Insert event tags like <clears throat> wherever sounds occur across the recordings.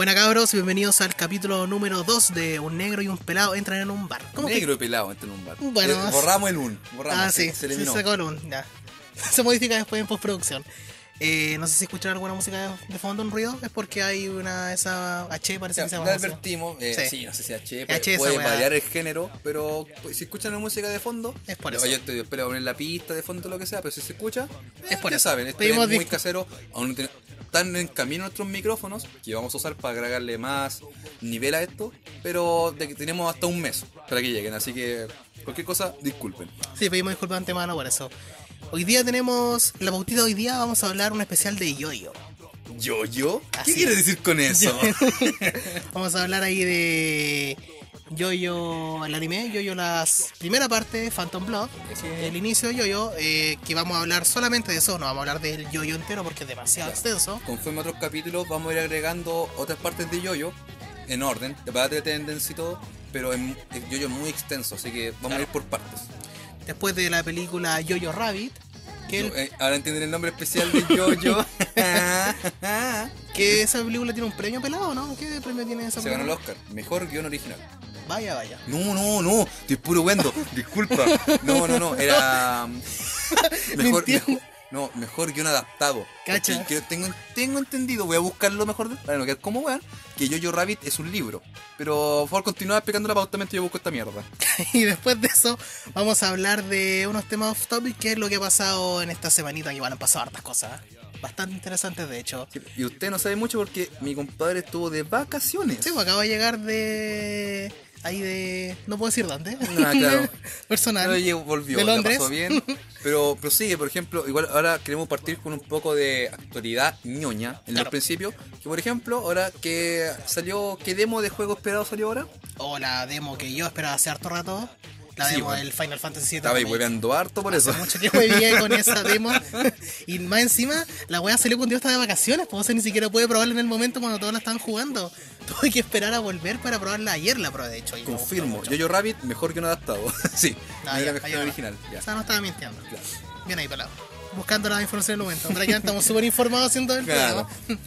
Buena cabros, bienvenidos al capítulo número 2 de Un negro y un pelado entran en un bar. ¿Cómo Negro y pelado entran en un bar. Bueno, Eh, borramos el un. Borramos, Ah, sí, se, se sacó el un, ya. <laughs> Se modifica después en postproducción. Eh, no sé si escucharon alguna música de, fondo, un ruido, es porque hay una, esa H parece que se llama. así. advertimos, eh, Sí. sí. no sé si H, puede, variar el género, pero pues, si escuchan la música de fondo, Es por eso. Yo estoy, espero poner la pista de fondo, lo que sea, pero si se escucha, Es eh, por ya eso. saben, es muy casero, aún están en camino nuestros micrófonos, que vamos a usar para agregarle más nivel a esto, pero de que tenemos hasta un mes para que lleguen, así que cualquier cosa, disculpen. Sí, pedimos disculpas de antemano por eso. Hoy día tenemos, la pautita de hoy día vamos a hablar un especial de Yoyo. ¿Yo-yo? ¿Qué Así quieres es. decir con eso? <laughs> Vamos a hablar ahí de Yoyo, el anime, Yoyo las primera parte, Phantom Blood, el inicio de Yoyo, eh, que vamos a hablar solamente de eso, no vamos a hablar del Yoyo entero porque es demasiado extenso. Conforme a otros capítulos vamos a ir agregando otras partes de Yoyo en orden, de parte de tendencia y todo, pero en, el Yoyo es muy extenso, así que vamos a ir por partes. Después de la película Yoyo Rabbit, que, eh, ahora entienden el nombre especial de Yoyo. <laughs> que esa película tiene un premio pelado, ¿no? ¿Qué premio tiene esa Se ganó el? Oscar, mejor guion original. Vaya, vaya. No, no, no, estoy puro wendo, <laughs> disculpa. No, no, no, era <laughs> mejor, Mintiendo. mejor- no, mejor guion adaptado. Cacha. Creo- tengo, tengo entendido, voy a buscarlo mejor de- para no quedar como weón, que Yoyo Rabbit es un libro. Pero por favor continúa explicando la pauta mientras yo busco esta mierda. <laughs> Y después de eso vamos a hablar de unos temas off topic, que es lo que ha pasado en esta semanita, que van a pasar hartas cosas. ¿eh? Bastante interesantes, de hecho. Y usted no sabe mucho porque mi compadre estuvo de vacaciones. Sí, pues acabo de llegar de. Ahí de. No puedo decir dónde. Ah, claro. <laughs> Personal. Volvió, de la Londres. pasó bien. Pero prosigue, por ejemplo, igual ahora queremos partir con un poco de actualidad ñoña en Claro. los principios. Que por ejemplo, ahora que salió, ¿qué demo de juego esperado salió ahora? O la demo que yo esperaba hace harto rato. La Sí, demo bueno. del Final Fantasy VII. Estaba hueveando harto por eso. Mucho tiempo vivía con esa <laughs> demo. y más encima, la wea salió cuando yo estaba de vacaciones. Pues o sea, ni siquiera pude probarla en el momento cuando todos la estaban jugando. <laughs> Tuve que esperar a volver para probarla ayer, la probé de hecho. y Confirmo. Yoyo Rabbit mejor que un adaptado. <laughs> sí, no ya, que el original. Ya. O sea, no estaba mintiendo. Claro. Bien ahí, pelado. Buscando la información en el momento. Ahora ya estamos súper informados haciendo el Claro. programa.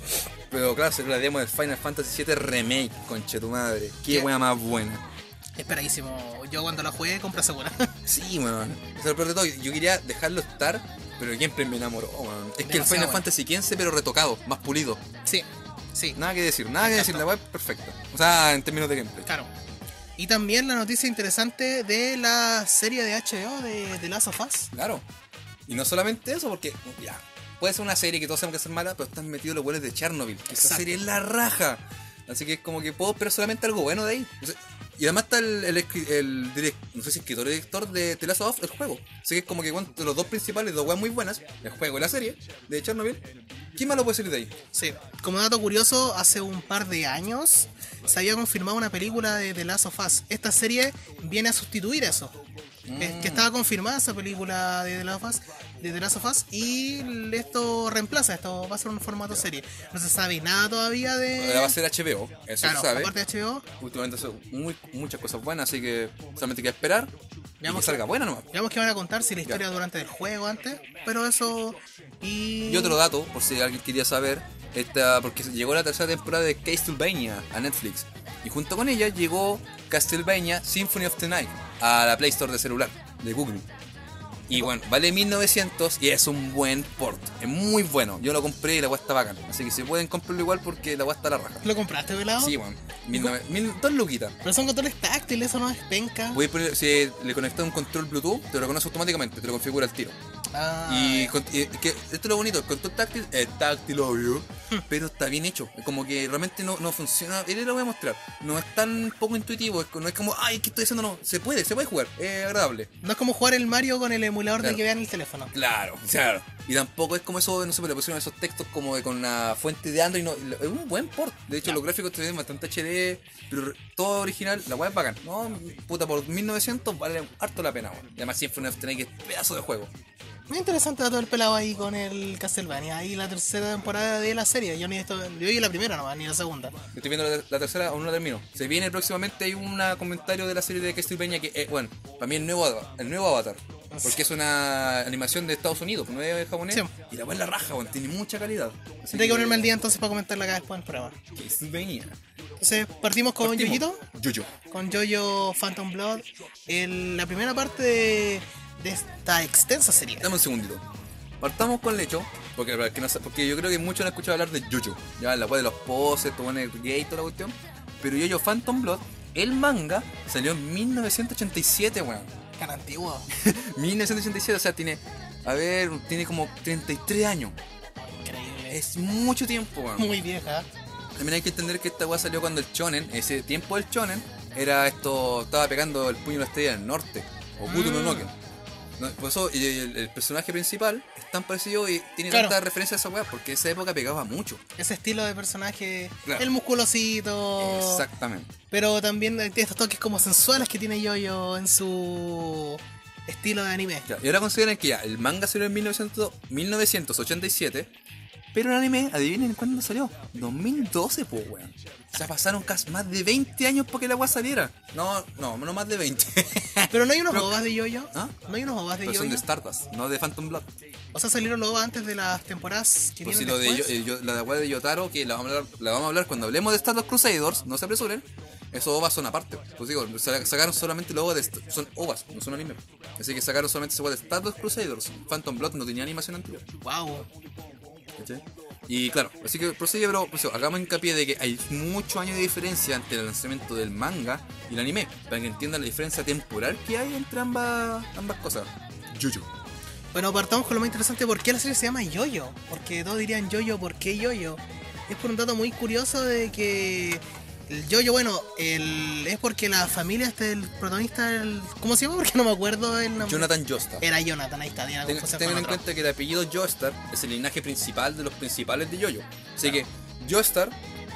Pero claro, salió la demo del Final Fantasy VII Remake, conche tu madre. Qué ¿Qué? wea más buena. Esperadísimo. Yo cuando la jugué, compré segura. <laughs> Sí, weón. O sea, lo peor de todo, yo quería dejarlo estar, pero el gameplay me enamoró, weón. Es que el Final bueno. Fantasy XV, pero retocado, más pulido. sí, sí, Nada que decir, nada que decir, la web perfecta. O sea, en términos de gameplay. claro. Y también la noticia interesante de la serie de HBO de The Last of Us. Claro. Y no solamente eso, porque, ya, puede ser una serie que todos sabemos que es mala, pero están metidos los hueles de Chernobyl. Que esa serie es la raja. Así que es como que puedo esperar solamente algo bueno de ahí. O sea, y además está el, el, no sé escritor o director de The Last of Us, el juego. Así que es como que los dos principales, dos weas muy buenas, el juego y la serie de Chernobyl. ¿Quién malo puede salir de ahí? Sí. Como dato curioso, hace un par de años se había confirmado una película de The Last of Us. Esta serie viene a sustituir eso. Que, que estaba confirmada esa película de The Last of Us, de The Last of Us y esto reemplaza, esto va a ser un formato serie. No se sabe nada todavía de... Ahora va a ser HBO, eso Claro, se sabe. aparte de HBO, Últimamente son muy, muchas cosas buenas, así que solamente hay que esperar y que salga buena nomás. Digamos que van a contar si la historia durante el juego antes, pero eso y Y otro dato, por si alguien quería saber, esta, porque llegó la tercera temporada de Castlevania a Netflix. Y junto con ella llegó Castlevania Symphony of the Night a la Play Store de celular de Google. Y bueno, vale 1900 y es un buen port. Es muy bueno. Yo lo compré y la weá está bacán. Así que si pueden comprarlo igual porque la weá está a la raja. ¿Lo compraste, velado? Sí, bueno. Mil dos luquitas. Pero son controles táctiles, eso no es penca. Voy a poner, si le conectas un control Bluetooth, te lo reconoce automáticamente, te lo configura al tiro. Ah, Y, con- y que esto es lo bonito, el control táctil es táctil, obvio, <laughs> pero está bien hecho. Como que realmente no, no funciona. Y le lo voy a mostrar. No es tan poco intuitivo, es, no es como, ay, ¿qué estoy haciendo? No, se puede, se puede jugar, es agradable. no es como jugar el Mario con el emulador Claro. de que vean el teléfono. Claro, claro. Y tampoco es como eso, no sé, le pusieron esos textos como de con la fuente de Android. No, es un buen port. De hecho, los gráficos te ven bastante HD, pero todo original, la weá es bacán. No, puta, por 1900 vale harto la pena, weón. Y además que es pedazo de juego. Muy interesante dato del pelado ahí con el Castlevania. Ahí la tercera temporada de la serie. Yo ni esto, yo vi la primera nomás, ni la segunda. Estoy viendo la, la tercera, aún no la termino. Se viene próximamente, hay un comentario de la serie de Castlevania que, eh, bueno, para mí el nuevo, el nuevo avatar. Porque es una animación de Estados Unidos, no es japonés. Sí. Y la la raja, weón, tiene mucha calidad. Así Tendré que ponerme al día entonces para comentarla acá después en el programa. Castlevania. Entonces, partimos con Partimos. Yoyito, Yoyo. con Jojo Phantom Blood. El- la primera parte de, de esta extensa serie. Dame un segundito. Partamos con el hecho, porque, para que no sa- porque yo creo que muchos han escuchado hablar de Yoyo. Ya, la weá de los poses, todo el gay toda la cuestión. Pero Yoyo Phantom Blood, el manga, salió en 1987, weón. Tan antiguo. <laughs> 1987, o sea, tiene, a ver, tiene como 33 años. Increíble. Es mucho tiempo, weón. muy vieja. También hay que entender que esta weá salió cuando el Shonen, ese tiempo del Shonen, era esto, estaba pegando el puño de la estrella del norte, o Kuto no Mm. Noken. No, Por eso y el, el personaje principal es tan parecido y tiene Claro. tanta referencia a esa weá, porque esa época pegaba mucho. Ese estilo de personaje, Claro. el musculosito. Exactamente. Pero también tiene estos toques como sensuales que tiene Yoyo en su estilo de anime. Y ahora consideren que ya, el manga salió en 1900 1987, pero el anime, adivinen cuándo salió. 2012, pues weón. O sea, pasaron casi más de 20 años para que la weá saliera. No, no, no más de 20. <laughs> Pero no hay unos Pero- ovas de Yoyo. ¿Ah? No hay unos ovas de Pero son Yoyo. de Stardust, no de Phantom Blood. O sea, salieron los ovas antes de las temporadas que Pues si lo de después. yo- eh, yo- la de weá de Yotaro, que la vamos, a hablar, la vamos a hablar cuando hablemos de Stardust Crusaders, no se apresuren. Esos ovas son aparte. Pues digo, sa- sacaron solamente los ovas de. Son ovas, no son anime. Así que sacaron solamente esa weá de Stardust Crusaders. Phantom Blood no tenía animación anterior. Wow. Y claro, así que prosigue, pero pues, hagamos hincapié de que hay muchos años de diferencia entre el lanzamiento del manga y el anime, para que entiendan la diferencia temporal que hay entre ambas, ambas cosas. Yuyu. Bueno, partamos con lo más interesante. ¿Por qué la serie se llama Yoyo? Porque todos dirían Yoyo, ¿por qué Yoyo? Es por un dato muy curioso de que el Yoyo, bueno, el, es porque la familia este del protagonista, el, ¿cómo se llama? Porque no me acuerdo el nombre. Jonathan Joestar. Era Jonathan, ahí está, Ten- Tengan en cuenta que el apellido Joestar es el linaje principal de los principales de Yoyo. Así que Joestar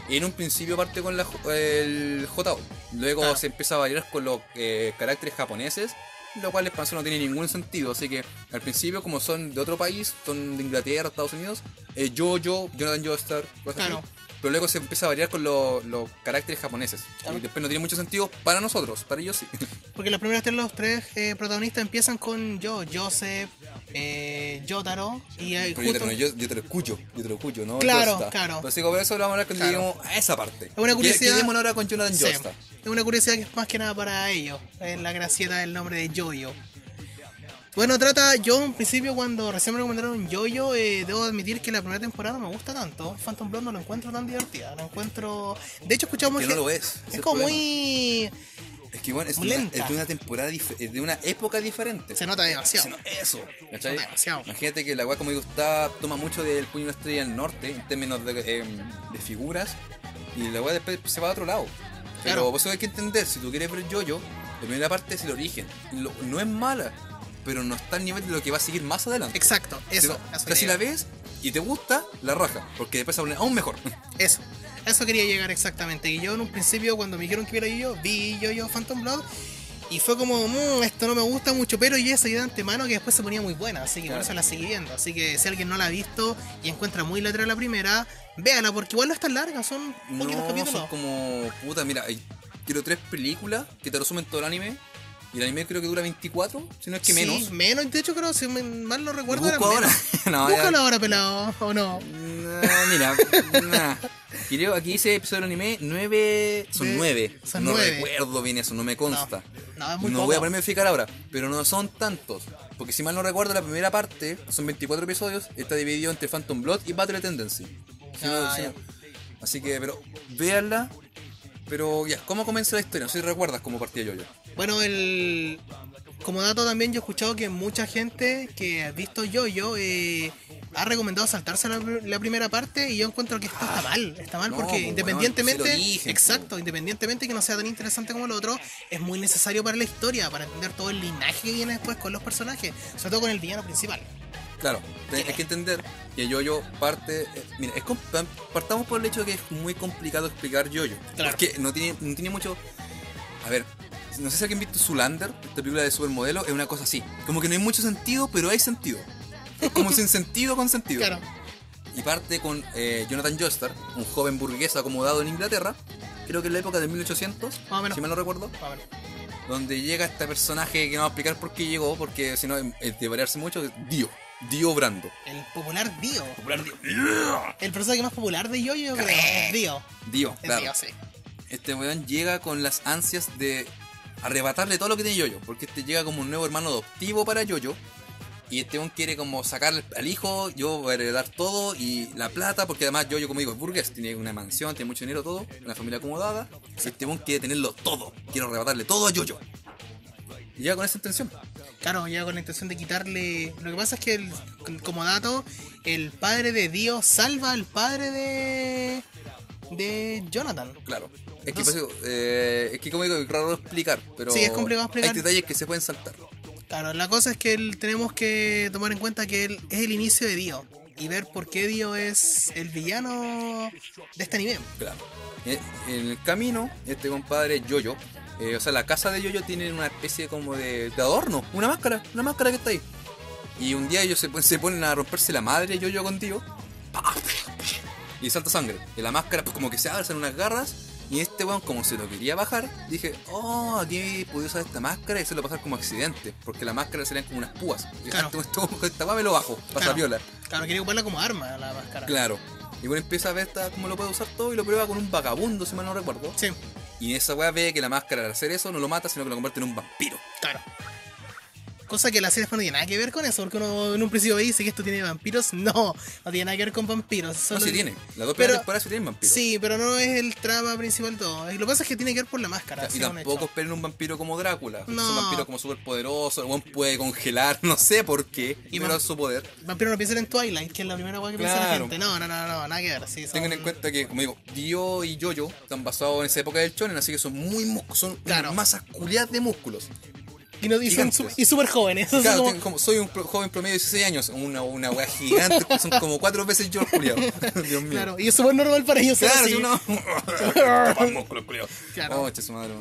en un principio parte con la, el JO. Luego Claro. se empieza a variar con los eh, caracteres japoneses, lo cual el expansión no tiene ningún sentido. Así que al principio, como son de otro país, son de Inglaterra, Estados Unidos, eh, Jojo, Jonathan Joestar, cosas Claro. así. Pero luego se empieza a variar con los los caracteres japoneses. Claro. Y después no tiene mucho sentido para nosotros, para ellos sí. <laughs> Porque las primeras tres, los tres eh, protagonistas empiezan con yo, Joseph, eh, Yotaro y eh, Pero yo te, lo- yo, yo te lo escucho, yo te lo escucho, ¿no? Claro, Joestar. claro. Pero sí, por eso lo vamos a hablar cuando Claro. lleguemos a esa parte. una curiosidad- Quedémonos ahora con Jonathan Sí, es una curiosidad que es más que nada para ellos. Es la gracieta del nombre de Yoyo. Bueno, trata, yo en principio cuando recién me recomendaron Yoyo, eh, debo admitir que la primera temporada no me gusta tanto. Phantom Blood no lo encuentro tan divertida. Lo encuentro... De hecho, escuchamos Que no lo es. Es como muy... Es que bueno, es, una, es de una temporada es de una época diferente. Se nota demasiado. Se Eso, ¿cachai? nota demasiado. Imagínate que la weá, como digo, está, toma mucho del puño de la estrella del norte en términos de, eh, de figuras y la weá después se va a otro lado. Pero Claro. vos hay que entender, si tú quieres ver Yoyo, la primera parte es el origen. No es mala, pero no está al nivel de lo que va a seguir más adelante. Exacto, eso. O eso si la ves y te gusta, la raja, porque después se aún mejor. <laughs> Eso, eso quería llegar exactamente. Y yo en un principio, cuando me dijeron que viera yo, vi yo, yo Phantom Blood. Y fue como, "Mm, esto no me gusta mucho, pero yo ya sabía de antemano que después se ponía muy buena, así que Claro. por eso la seguí viendo. Así que si alguien no la ha visto y encuentra muy letra la primera, véala, porque igual no es tan larga, son poquitos No, capítulos. son como. Puta, mira, hay quiero tres películas que te resumen todo el anime. Y el anime creo que dura 24, si no es que Sí, menos. menos, de hecho creo, si mal no recuerdo, busco ahora. <laughs> No, ya- Búscalo ahora, pelado, o no. Nah, mira, <laughs> nah. Creo aquí dice episodio del anime 9. Son De- 9. son no recuerdo bien eso, no me consta. No, es muy no voy a ponerme a fijar ahora, pero no son tantos. Porque si mal no recuerdo, la primera parte, son 24 episodios, está dividido entre Phantom Blood y Battle Tendency. Si Ah, si ya. Así que, pero, véanla. Pero ya, ¿cómo comienza la historia? No sé si recuerdas cómo partía yo. Bueno, el como dato también yo he escuchado que mucha gente que ha visto Yo-Yo eh, ha recomendado saltarse la, la primera parte y yo encuentro que esto está mal, está mal no, porque pues, independientemente, exacto, pues. independientemente que no sea tan interesante como el otro, es muy necesario para la historia, para entender todo el linaje que viene después con los personajes, sobre todo con el villano principal. Claro, hay que entender que Yoyo parte. eh, mira, es com- partamos por el hecho de que es muy complicado explicar Yoyo. Claro. Porque no tiene, no tiene mucho. A ver, no sé si alguien visto Zulander, esta película de supermodelo, es una cosa así. Como que no hay mucho sentido, pero hay sentido. Es como sin sentido con sentido. Claro, Y parte con eh, Jonathan Joestar, un joven burgués acomodado en Inglaterra, creo que en la época de 1800, Más o menos. si mal no recuerdo. ver. donde llega este personaje que no va a explicar por qué llegó, porque si no, es de variarse mucho, Dio. Dio Brando. El popular Dio. Popular Dio. El personaje más popular de Yoyo, creo. Es Dio. Dio, claro. Dio, sí. Este weón llega con las ansias de arrebatarle todo lo que tiene Yoyo, porque este llega como un nuevo hermano adoptivo para Yoyo. Y este weón quiere como sacar al hijo, yo voy a heredar todo y la plata, porque además Yoyo, como digo, es burgués, tiene una mansión, tiene mucho dinero, todo, una familia acomodada. Y este weón quiere tenerlo todo, quiere arrebatarle todo a Yoyo. Y llega con esa intención. Claro, llega con la intención de quitarle. Lo que pasa es que, el- como dato, el padre de Dio salva al padre de. De Jonathan. Claro. Es que, Entonces- eso, eh, es que como digo, es raro explicar, pero Sí, es complicado explicar. hay detalles que se pueden saltar. Claro, la cosa es que tenemos que tomar en cuenta que él es el inicio de Dio. Y ver por qué Dio es el villano de este anime. Claro. Eh, En el camino, este compadre Yoyo, eh, o sea, la casa de Yoyo tiene una especie como de, de adorno, una máscara, una máscara que está ahí. Y un día ellos se, se ponen a romperse la madre Yoyo contigo. Y salta sangre. Y la máscara pues, como que se abre, salen unas garras. Y este weón, como se lo quería bajar, dije, oh, aquí pude usar esta máscara y hacerlo pasar como accidente. Porque la máscara serían como unas púas. Y Claro. esto, esto, esta weá me lo bajo, pasa viola. Claro, quiere ocuparla como arma la máscara. Claro. Y bueno, empieza a ver cómo lo puede usar todo y lo prueba con un vagabundo, si mal no recuerdo. Sí, Y esa weá ve que la máscara al hacer eso no lo mata, sino que lo convierte en un vampiro. claro. Cosa que la serie no tiene nada que ver con eso, porque uno en un principio ve y dice que esto tiene vampiros. <laughs> No, no tiene nada que ver con vampiros. No, solo- sí tiene. Las dos Pero- primeras temporadas sí tienen vampiros. Sí, pero no es el trama principal de todo. Y lo que pasa es que tiene que ver por la máscara. Y tampoco esperen un vampiro como Drácula. No. Es un vampiro como súper poderoso. El puede congelar, <laughs> no sé por qué. Y pero su poder. Vampiro no piensan en Twilight, que es la primera cosa que piensa la gente. No, no, no, no, nada que ver. Sí, son- Tengan en cuenta que, como digo, Dio y Jojo están basados en esa época del shonen, así que son muy son Claro. masas culiadas de músculos. Y, no, y son gigantes. su- y súper jóvenes. Claro, como- como- soy un joven promedio de 16 años, una, una wea gigante, <laughs> son como cuatro veces yo culiado. <laughs> <laughs> Dios mío. Claro, y es súper normal para ellos Claro, si uno. Músculo. Claro. Oh, su madre.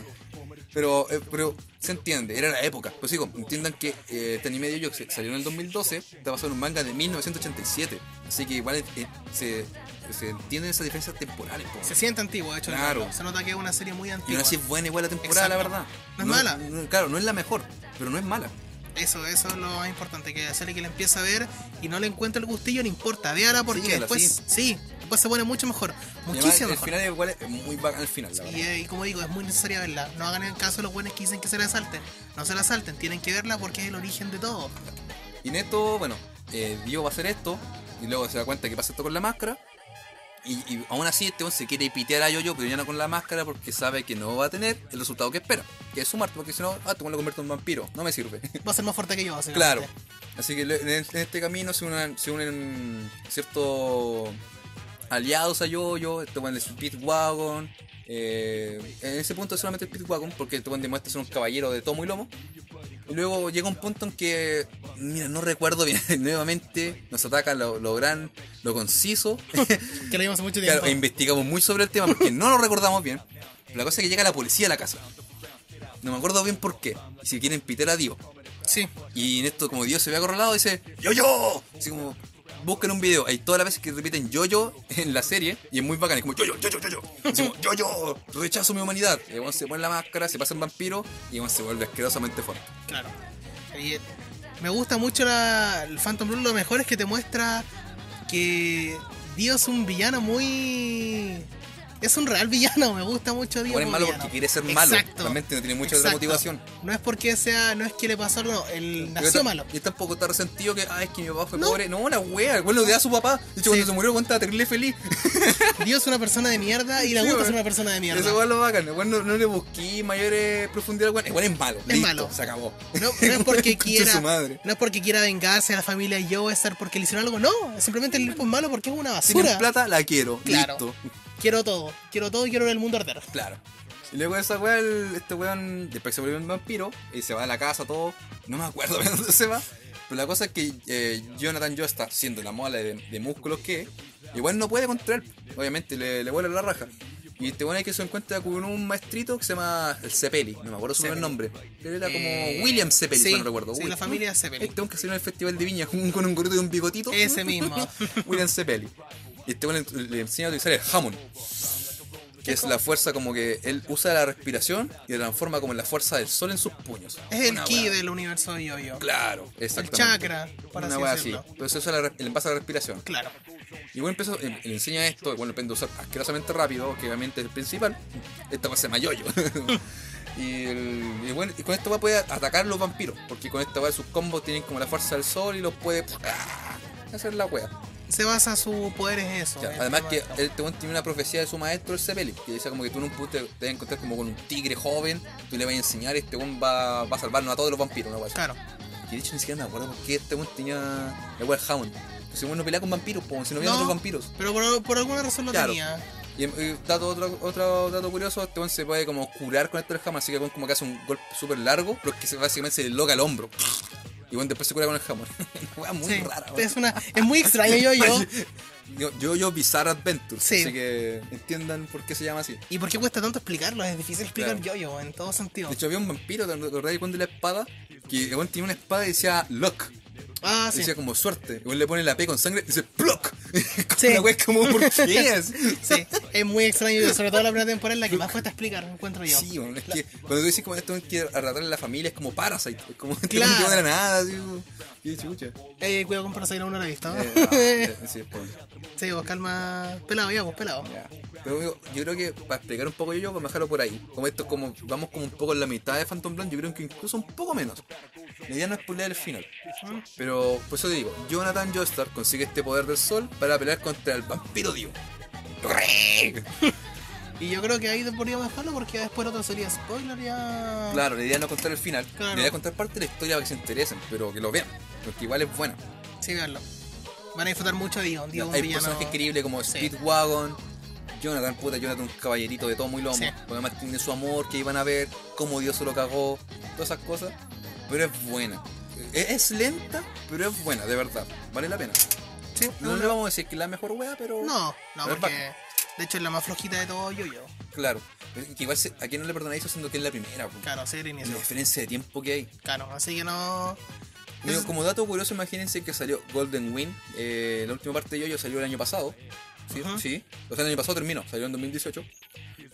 Pero, eh, pero se entiende, era la época. Pues digo, entiendan que eh, este anime de salió en el 2012, está basado en un manga de 1987. Así que igual eh, se, se entienden esas diferencias temporales. po. Se siente antiguo, de hecho. Claro. Se nota que es una serie muy Y antigua. aún así es buena igual la temporada, la verdad. No es mala. no- claro, no es la mejor, pero no es mala. Eso, eso es lo más importante, que hacerle que la empiece a ver y no le encuentre el gustillo, no importa, véala porque después, sí. después se pone mucho mejor, Y además, muchísimo el mejor. final igual es muy bacán el final, la verdad. Y, eh, y como digo, es muy necesaria verla. No hagan el caso de los buenos que dicen que se la salten. No se la salten, tienen que verla porque es el origen de todo. Y en esto, bueno, eh, Dio va a hacer esto, y luego se da cuenta que pasa esto con la máscara. Y, y aún así, este se quiere pitear a Yoyo, pero ya no con la máscara porque sabe que no va a tener el resultado que espera, que es su muerte, porque si no, ah, este weón lo convierte en un vampiro, no me sirve. <laughs> Va a ser más fuerte que yo, claro. Así que en, este camino se unen, se unen ciertos aliados a Yoyo, este es Speedwagon. Eh, en ese punto es solamente el Speedwagon, porque este demuestra ser un caballero de tomo y lomo. Y luego llega un punto en que, mira, no recuerdo bien, <laughs> nuevamente nos ataca lo, lo gran, lo conciso. <laughs> Que lo hace mucho tiempo. Claro, investigamos muy sobre el tema porque no lo recordamos bien. Pero la cosa es que llega la policía a la casa. No me acuerdo bien por qué. Y si quieren piter a Dio. Sí, Y en esto, como Dios se ve acorralado, dice ¡Yo, yo! Así como, busquen un video. Hay todas las veces que repiten yo, yo en la serie. Y es muy bacán. Es como yo, yo, yo, yo, yo, yo. Así como, yo, yo, rechazo mi humanidad. Y luego se pone la máscara, se pasa en vampiro. Y luego se vuelve asquerosamente fuerte. claro. Me gusta mucho la, el Phantom Blue. Lo mejor es que te muestra que Dios es un villano muy. Es un real villano, <laughs> me gusta mucho Dios. Bueno, es malo villano. porque quiere ser malo. Exacto. Realmente no tiene mucha otra motivación. No es porque sea, no es que le pasó no, él nació malo. Y tampoco está resentido que, ah, es que mi papá fue No. pobre. No, la wea, el güey lo odia a su papá. De hecho, Sí. cuando se murió, güey estaba terrible feliz. <laughs> Dios es una persona de mierda y le Sí, gusta ser una persona de mierda. Eso igual lo bacán. Igual no, no le busqué mayores profundidades. Igual, igual es malo. Es Listo, malo. Se acabó. No, no es porque <laughs> quiera. su madre. No es porque quiera vengarse a la familia Joe, es porque le hicieron algo. No, simplemente el tipo es malo porque es una Si tienen basura. plata, la quiero. Claro. Listo. Quiero todo, quiero todo y quiero ver el mundo arder. Claro. Y luego esa weá, este weón, después se vuelve un vampiro y se va a la casa, todo. No me acuerdo <laughs> de dónde se va. Pero la cosa es que eh, Jonathan Joe está siendo la mola de, de músculos que es. Igual no puede contra él. Obviamente le, le vuela la raja. Y este weón hay que se encuentra con un maestrito que se llama el Cepeli. No me acuerdo su primer nombre. Pero era como Eh, William Cepeli, sí, si no recuerdo. sí, Uy, la familia Cepeli. Este que salió en el Festival de Viña con, <laughs> con un gorrito y un bigotito. Ese mismo. <laughs> William Cepeli. Y este weón le, le enseña a utilizar el jamón. Que es la fuerza como que él usa la respiración y la transforma como en la fuerza del sol en sus puños. Es el Una ki wea. del universo de Yoyo. Claro, El exactamente. chakra, para Una así así. se usa la, re- en base a la respiración. Claro. Y bueno, empezó, eh, le enseña esto, bueno, lo aprende a usar asquerosamente rápido, que obviamente es el principal. Esta va a ser mayoyo. <laughs> y, el- y bueno, y con esto va a poder atacar a los vampiros, porque con esta va sus combos tienen como la fuerza del sol y los puede ¡ah! hacer la wea. Se basa su poder en eso. Ya, además que él tiene una profecía de su maestro, el Sepeli, que dice como que tú en un punto te, te vas a encontrar como con un tigre joven, tú le vas a enseñar y este weón va, va a salvarnos a todos los vampiros, así. Claro. Que de hecho ni siquiera me acuerdo por qué este weón tenía la wea Hound. Que si weón no pelea con vampiros, po, si no veían No. otros vampiros. Pero por, por alguna razón lo Claro. tenía. Y, y dato, otro, otro dato curioso, este weón se puede como curar con esto del hammer, así que como que hace un golpe súper largo, pero es que básicamente se le loca el hombro. Y bueno, después se cura con el hammer. <laughs> Una muy Sí, rara, es, una, es muy extraño yo, yo. <laughs> Yo, yo, yo Bizarre Adventures, Sí. así que entiendan por qué se llama así. ¿Y por qué cuesta tanto explicarlo? Es difícil explicar Claro. yo-yo en todo sentido. De hecho, había un vampiro, ¿te acordás cuando la espada? Que weón tenía una espada y decía Lock. Ah, sí. Decía como suerte. Y weón le pone la P con sangre y dice Plock. <laughs> Sí. Una weá como, ¿por qué <laughs> es? <laughs> Sí, es muy extraño, y sobre todo la primera temporada en la que más cuesta explicar, encuentro yo. Sí, bueno, es que cuando tú dices como esto quiere arrastrarle a la familia es como Parasite, es como que Claro. no de la nada, así, qué chucha. Eh, cuidado con Parasite, no la he visto. Eh, ah, sí, es por- sí, vos calma. Pelado, ya, vos, pelado. ya. Pero amigo, yo creo que para explicar un poco yo, vamos a dejarlo por ahí. Como esto es como, vamos como un poco en la mitad de Phantom Blonde, yo creo que incluso un poco menos. La idea no es el final. Pero por eso te digo, Jonathan Joestar consigue este poder del sol para pelear contra el vampiro Dio. <laughs> Y yo creo que ahí podríamos dejarlo porque después otra sería spoiler ya. Claro, la idea no contar el final, Claro. la idea es contar parte de la historia para que se interesen, pero que lo vean, porque igual es buena. Sí, veanlo. Van a disfrutar mucho de Dion. Dion, un Hay villano. personajes increíbles como Sí. Jonathan, puta, Jonathan, un caballerito de todo muy lomo. Sí. porque Además tiene su amor que iban a ver, cómo Dios se lo cagó, todas esas cosas. Pero es buena. Es, es lenta, pero es buena, de verdad. Vale la pena. Sí, No le vamos a decir que es la mejor wea, pero. No, no, pero porque de hecho es la más flojita de todo yo-yo. Claro. Que igual se- a quien no le perdonáis eso siendo que es la primera. Claro, sí, el La inicio. diferencia de tiempo que hay. Claro, así que no. Digo, como dato curioso, imagínense que salió Golden Wind. eh, la última parte de Yoyo salió el año pasado. Sí, Ajá. sí. O sea, el año pasado terminó, salió en 2018.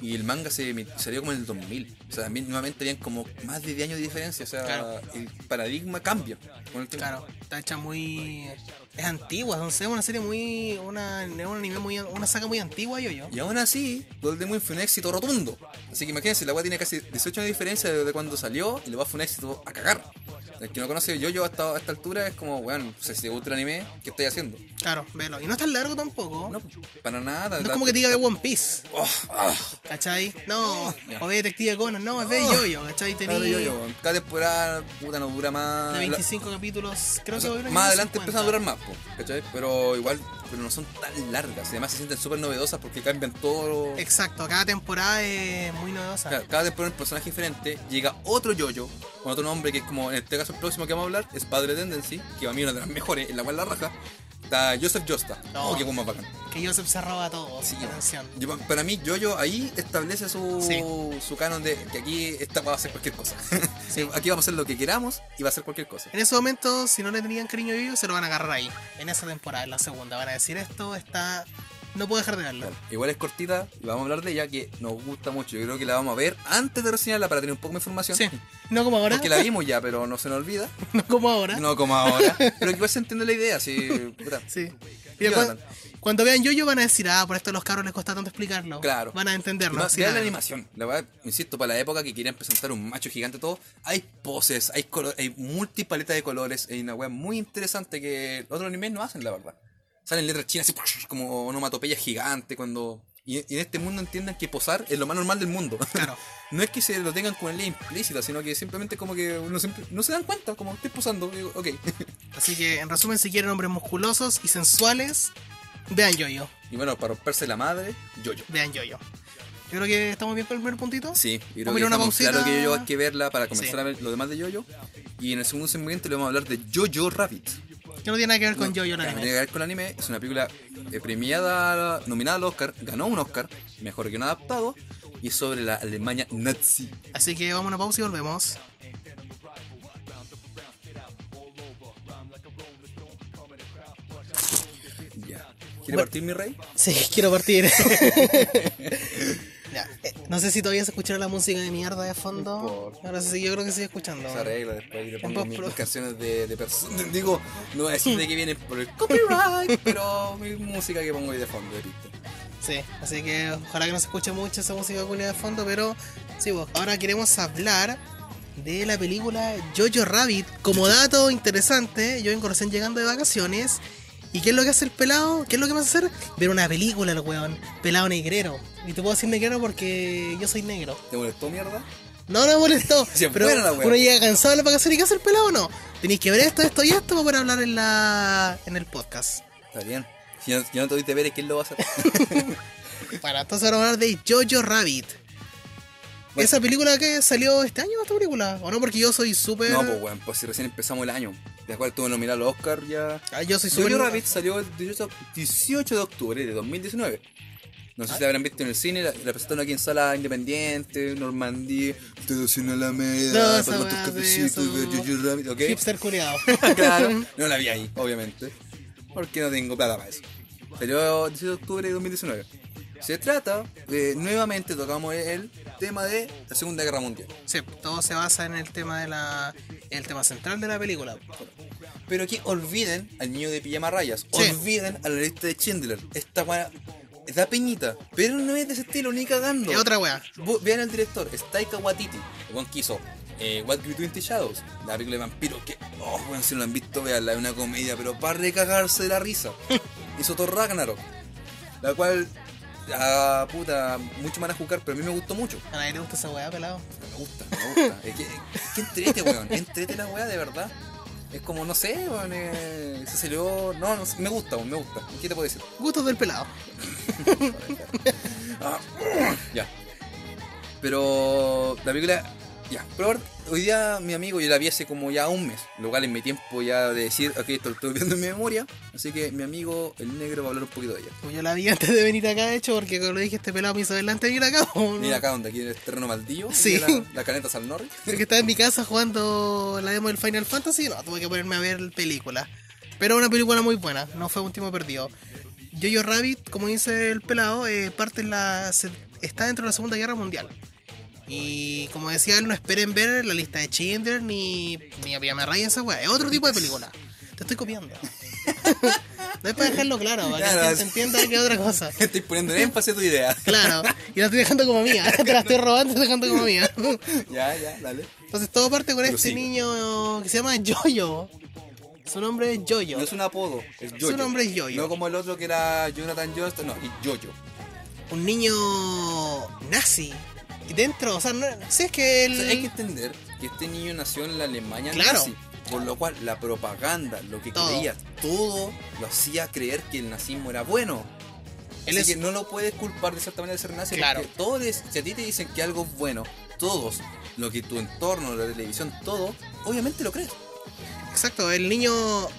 Y el manga se salió como en el 2000. O sea, también nuevamente habían como más de 10 años de diferencia. O sea, Claro. el paradigma cambia con el tiempo. Claro, está hecha muy. Es antigua, no sé, una serie muy. Una, es un anime muy. Una saga muy antigua, yo-yo. Y aún así, Golden Wind fue un éxito rotundo. Así que imagínense, la weá tiene casi 18 años de diferencia desde cuando salió y la weá fue un éxito a cagar. El que no conoce yo-yo hasta a esta altura es como, weón, no sé si te gusta el anime, ¿qué estoy haciendo? Claro, velo. Y no es tan largo tampoco. No, para nada. No es como que diga de One Piece, Oh, ah. ¿Cachai? No, Ya. o de Detective Conan, no, es de Oh. yo-yo, ¿cachai? Tenía Claro, yo-yo, weón. Cada temporada, puta, no dura más. de La- 25 capítulos, creo o sea, que más adelante empiezan a durar más, po, ¿cachai? Pero igual, pero no son tan largas. y Además se sienten súper novedosas porque cambian todo. Exacto, cada temporada es muy novedosa. Cada, cada temporada un personaje diferente. Llega otro yo-yo con otro nombre que es como, en este caso, el próximo que vamos a hablar es Padre Tendency, que para mí es una de las mejores, en la cual la raja. Está Joseph Josta. No. Oh, qué bacán. Que Joseph se roba todo, Sí. Yo- para mí, Jojo ahí establece su, Sí. su canon de que aquí esta va a hacer cualquier cosa. Sí. <laughs> aquí vamos a hacer lo que queramos y va a hacer cualquier cosa. En ese momento, si no le tenían cariño a ellos, se lo van a agarrar ahí. En esa temporada, en la segunda. Van a decir esto, está. No puedo dejar de verlo. Claro, Igual es cortita y vamos a hablar de ella que nos gusta mucho. Yo creo que la vamos a ver antes de reseñarla para tener un poco más información. Sí. No como ahora. Porque la vimos ya, pero no se nos olvida. <laughs> No como ahora. No como ahora. <laughs> Pero igual se entiende la idea, sí. Sí. Mira, Jonathan. cuan- cuando vean Yoyo van a decir, ah, por esto a los cabros les cuesta tanto explicarlo. Claro. Van a entenderlo. Sí, vean la animación. La verdad, insisto, para la época que querían presentar un macho gigante todo, hay poses, hay hay multipaletas de colores, hay una weá muy interesante que otros animes no hacen, la verdad. Salen letras chinas así, como onomatopeyas gigantes cuando... Y, y en este mundo entiendan que posar es lo más normal del mundo. <laughs> Claro. no es que se lo tengan con la ley implícita, sino que simplemente como que uno siempre- no se dan cuenta, como estoy posando, digo, ok. <laughs> Así que, en resumen, si quieren hombres musculosos y sensuales, vean Yoyo. y bueno, para romperse la madre, yo yo. Vean Yoyo. Yo creo que estamos bien con el primer puntito. Sí, yo creo que una pausita. claro que yo hay que verla para comenzar Sí. a ver lo demás de Yoyo. Y en el segundo segmento le vamos a hablar de Jojo Rabbit. Que no tiene nada que ver con No, Yoyo el anime. Tiene que ver con el anime. Es una película eh, premiada, nominada al Oscar, ganó un Oscar, mejor que un adaptado, y es sobre la Alemania nazi. Así que vamos a una pausa y volvemos. Ya. ¿Quiere Bueno. partir mi rey? Sí, <laughs> quiero partir. <laughs> No sé si todavía se escuchará la música de mierda de fondo. Ahora sí, yo creo que sigue escuchando. Se arregla después y le pongo mis, canciones de, de personas. <laughs> Digo, no decir de que vienen por el copyright, <laughs> pero mi música que pongo ahí de fondo de pista. Sí, así que ojalá que no se escuche mucho esa música culia de fondo, pero sí, vos. Ahora queremos hablar de la película Jojo Rabbit. Como dato interesante, yo vengo recién llegando de vacaciones. ¿Y qué es lo que hace el pelado? ¿Qué es lo que vas a hacer? Ver una película, el weón. Pelado negrero. Y te puedo decir negrero porque yo soy negro. ¿Te molestó mierda? No, no me molestó. <laughs> Sí, es pero la uno llega cansado de las vacaciones y ¿qué hace el pelado o no? Tenéis que ver esto, esto y esto para poder hablar en la en el podcast. Está bien. Si no, si no te viste ver, ¿quién lo va a hacer? <laughs> <laughs> Bueno, entonces vamos a hablar de Jojo Rabbit. Bueno. ¿Esa película que salió este año, esta película? ¿O no? Porque yo soy súper... no, pues weón, pues si recién empezamos el año. De acuerdo, tuve nominado los Oscar ya. Ah, yo soy Jojo. Rabbit salió el 18, 18 de octubre de 2019. No sé si la habrán visto en el cine, la, la presentaron aquí en Sala Independiente, Normandía, ustedes en Alameda, No, esa para tus cafecitos, Jojo Rabbit, ¿ok? Hipster culiado. <laughs> claro, <laughs> no la vi ahí, obviamente. Porque no tengo plata para eso. Salió el 18 de octubre de 2019. Se trata de, nuevamente tocamos el tema de la Segunda Guerra Mundial. sí, todo se basa en el tema de la... El tema central de la película. Pero aquí olviden al niño de pijama rayas, Sí. olviden a la lista de Schindler. Esta weá da peñita, pero no es de ese estilo ni cagando. Es otra. Bu- Vean al director, es Taika Waititi, el weón que hizo eh, What Grew Twenty Shadows, la película de vampiros que, oh, weón, si no la han visto, veanla, es una comedia, pero para recagarse de la risa. <laughs> hizo Thor Ragnarok, la cual, ah, puta, mucho van a jugar, pero a mí me gustó mucho. A nadie le gusta esa weá, pelado. Me gusta, me gusta. es que, que entrete, weón, entrete la weá de verdad. Es como, no sé, weón, eh, se salió, no, no sé, me gusta, weón, me gusta. ¿Qué te puedo decir? Gustos del pelado. <laughs> Ah, ya. Pero la película, ya. Pero ahora, hoy día mi amigo, yo la vi hace como ya un mes, lo cual en mi tiempo ya de decir, ok, esto lo estoy viendo en mi memoria. Así que mi amigo, el negro, va a hablar un poquito de ella. Como yo la vi antes de venir acá, de hecho, porque como le dije, este pelado me hizo ver antes de venir acá. ¿o no? Mira acá donde aquí en el terreno maldillo, Sí. la, la caneta San Norris. <laughs> Que estaba en mi casa jugando la demo del Final Fantasy, no, tuve que ponerme a ver película. Pero una película muy buena, no fue un tiempo perdido. Jojo Rabbit, como dice el pelado, eh, parte en la, se- está dentro de la Segunda Guerra Mundial. Y como decía él, no esperen ver la lista de Schindler ni, ni a Raya esa weá. Es otro tipo de película. Te estoy copiando. <laughs> no es para dejarlo claro, para que Claro, es- entienda que es otra cosa. <laughs> Estoy poniendo en énfasis a tu idea. Claro, y la estoy dejando como mía. Te la estoy robando y dejando como mía. <laughs> ya, ya, dale. Entonces todo parte con Pero este sí. niño que se llama Jojo. Su nombre es Jojo. No es un apodo, es Jojo. nombre es Jojo. No como el otro que era Jonathan Johnston, no, y Jojo. Un niño nazi. Dentro, o sea, no, sí es que. O sea, hay que entender que este niño nació en la Alemania Claro. nazi. Por lo cual la propaganda, lo que Todo. creía, todo lo hacía creer que el nazismo era bueno. Él Así es- que no lo puedes culpar de cierta manera de ser nazi. Claro. Porque todos, si a ti te dicen que algo es bueno, todos, lo que tu entorno, la televisión, todo, obviamente lo crees. Exacto, el niño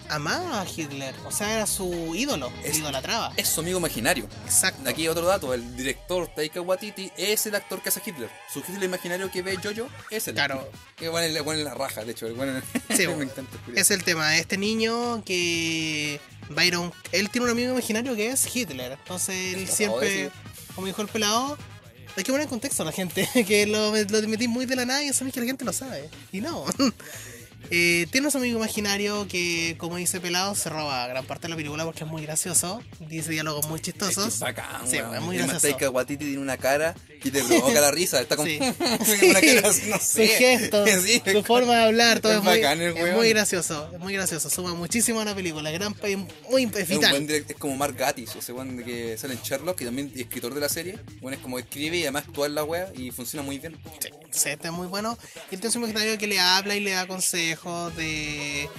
amaba a Hitler. O sea, era su ídolo. Es- idolatraba. Es su amigo imaginario. Exacto. Aquí otro dato, el director Taika Waititi es el actor que hace Hitler. Su Hitler imaginario que ve Jojo es el Claro. Que bueno, le ponen la raja, de hecho. el bueno- Sí, <laughs> me bueno. encanta. curioso. Es el tema. Este niño que... Byron... Él tiene un amigo imaginario que es Hitler. Entonces él siempre... Como dijo el pelado... Hay que poner en contexto a la gente. <laughs> Que lo, lo metí muy de la nada y es que la gente lo sabe. Y no. <laughs> Eh, tiene un amigo imaginario que, como dice Pelado, se roba gran parte de la película porque es muy gracioso. Dice diálogos muy Es que chistosos. es bacán, Sí, es muy gracioso. Taika Waititi tiene una cara que te provoca la risa. Está como. Sí. <laughs> una cara así, no sé. Su gesto, <laughs> Sí, su forma de hablar, todo es es, muy, bacán el es muy gracioso, es muy gracioso, suma muchísimo a la película, gran muy Es, un vital. es como Mark Gatiss, ese de que sale en Sherlock y también escritor de la serie. Bueno, es como escribe y además actúa en la wea y funciona muy bien. Sí, este es muy bueno. Y este es un imaginario que le habla y le da consejos de,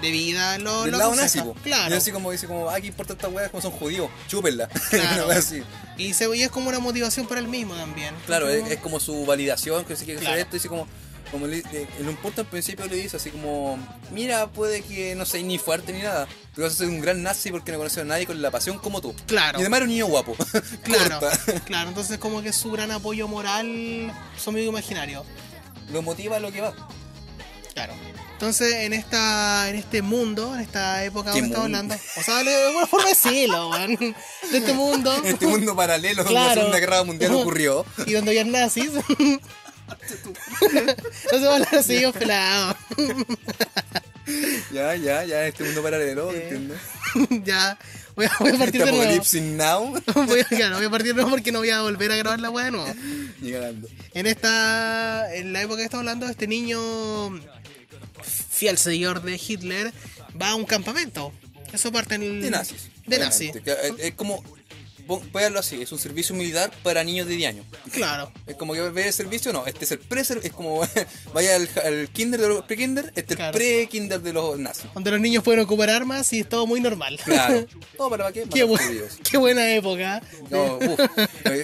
de vida. Lo, Del lo lado nazi. Claro. Y así como dice como, ah, qué importa esta wea, como son judíos, chúpenla. <laughs> Claro. Así. Y, se, y es como una motivación para él mismo también. Claro, Como- es, es como su validación, que se quiere Claro. hacer esto, y así como, como le- en un punto al principio le dice así como, mira, puede que no seas ni fuerte ni nada, pero vas a ser un gran nazi porque no conoces a nadie con la pasión como tú. Claro. Y además era un niño guapo. <laughs> Claro, <laughs> claro, entonces como que su gran apoyo moral, su amigo imaginario. Lo motiva a lo que va. Claro. Entonces, en esta en este mundo, en esta época ¿Qué donde estamos hablando, o sea, de alguna forma decirlo, weón. De este mundo. En <laughs> este mundo paralelo donde Claro. la Segunda Guerra Mundial ocurrió. <laughs> Y donde había nazis. no se va a hablar así, yo pelado. Ya, ya, ya, en este mundo paralelo, entiendo. <laughs> ya, voy a, voy a partir Este de nuevo. now. Voy a, claro, voy a partir de nuevo porque no voy a volver a grabar la weá de nuevo. En esta. En la época que estamos hablando, este niño. Fiel seguidor de Hitler. Va a un campamento. Eso parte en el. De nazis. De nazis. Eh, Es como, verlo así, es un servicio militar para niños de 10 años. Claro. Es como que ve el servicio, no, este es el pre es como <laughs> vaya al, al kinder de los pre-kinder, este es Claro. el pre-kinder de los nazis. Donde los niños pueden ocupar armas y es todo muy normal. Claro. <laughs> Para qué? qué, bu- qué buena época. No, uf,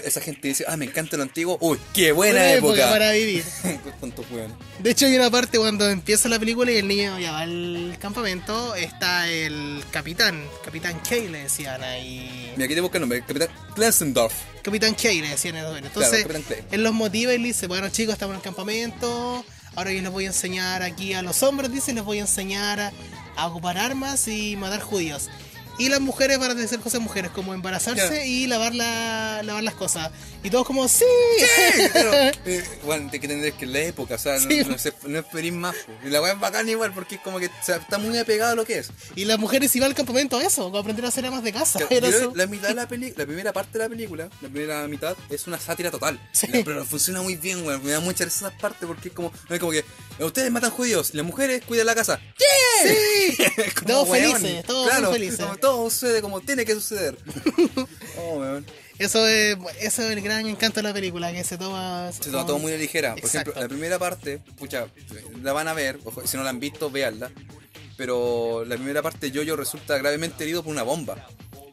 esa gente dice, ah, me encanta lo antiguo. Uy, qué buena, época. para vivir. <laughs> De hecho, hay una parte cuando empieza la película y el niño ya va al campamento. Está el capitán, Capitán K le decían ahí. Mira, aquí te busca el nombre, Capitán Klensendorf. Capitán K le decían en. Entonces, Clay. él los motiva y le dice: Bueno, chicos, estamos en el campamento. Ahora yo les voy a enseñar aquí a los hombres, dice, les voy a enseñar a, a ocupar armas y matar judíos. Y las mujeres van a hacer cosas mujeres, como embarazarse y lavar, la, lavar las cosas. Y todos como, ¡sí! Pero, <laughs> eh, bueno, hay que entender que en la época, o sea, no, Sí. no, se- no esperéis más. Y la weá es bacán igual, porque es como que o sea, está muy apegado a lo que es. y las mujeres iban al campamento a eso, a aprender a hacer amas de casa. Era eso. la mitad de la película, la primera parte de la película, la primera mitad es una sátira total. Sí. La- pero funciona muy bien, weón. Me da mucha risa esa parte porque es como, no es como que ustedes matan judíos, las mujeres cuidan la casa. ¡Sí! <laughs> Es Todos weón, felices, todos muy claro, felices. como todo sucede como tiene que suceder. <laughs> oh, weón. Eso es, eso es el gran encanto de la película, que se toma... Se toma todo muy ligera. Por Exacto. ejemplo, la primera parte, pucha, la van a ver, ojo, si no la han visto, véanla. Pero la primera parte, Jojo resulta gravemente herido por una bomba.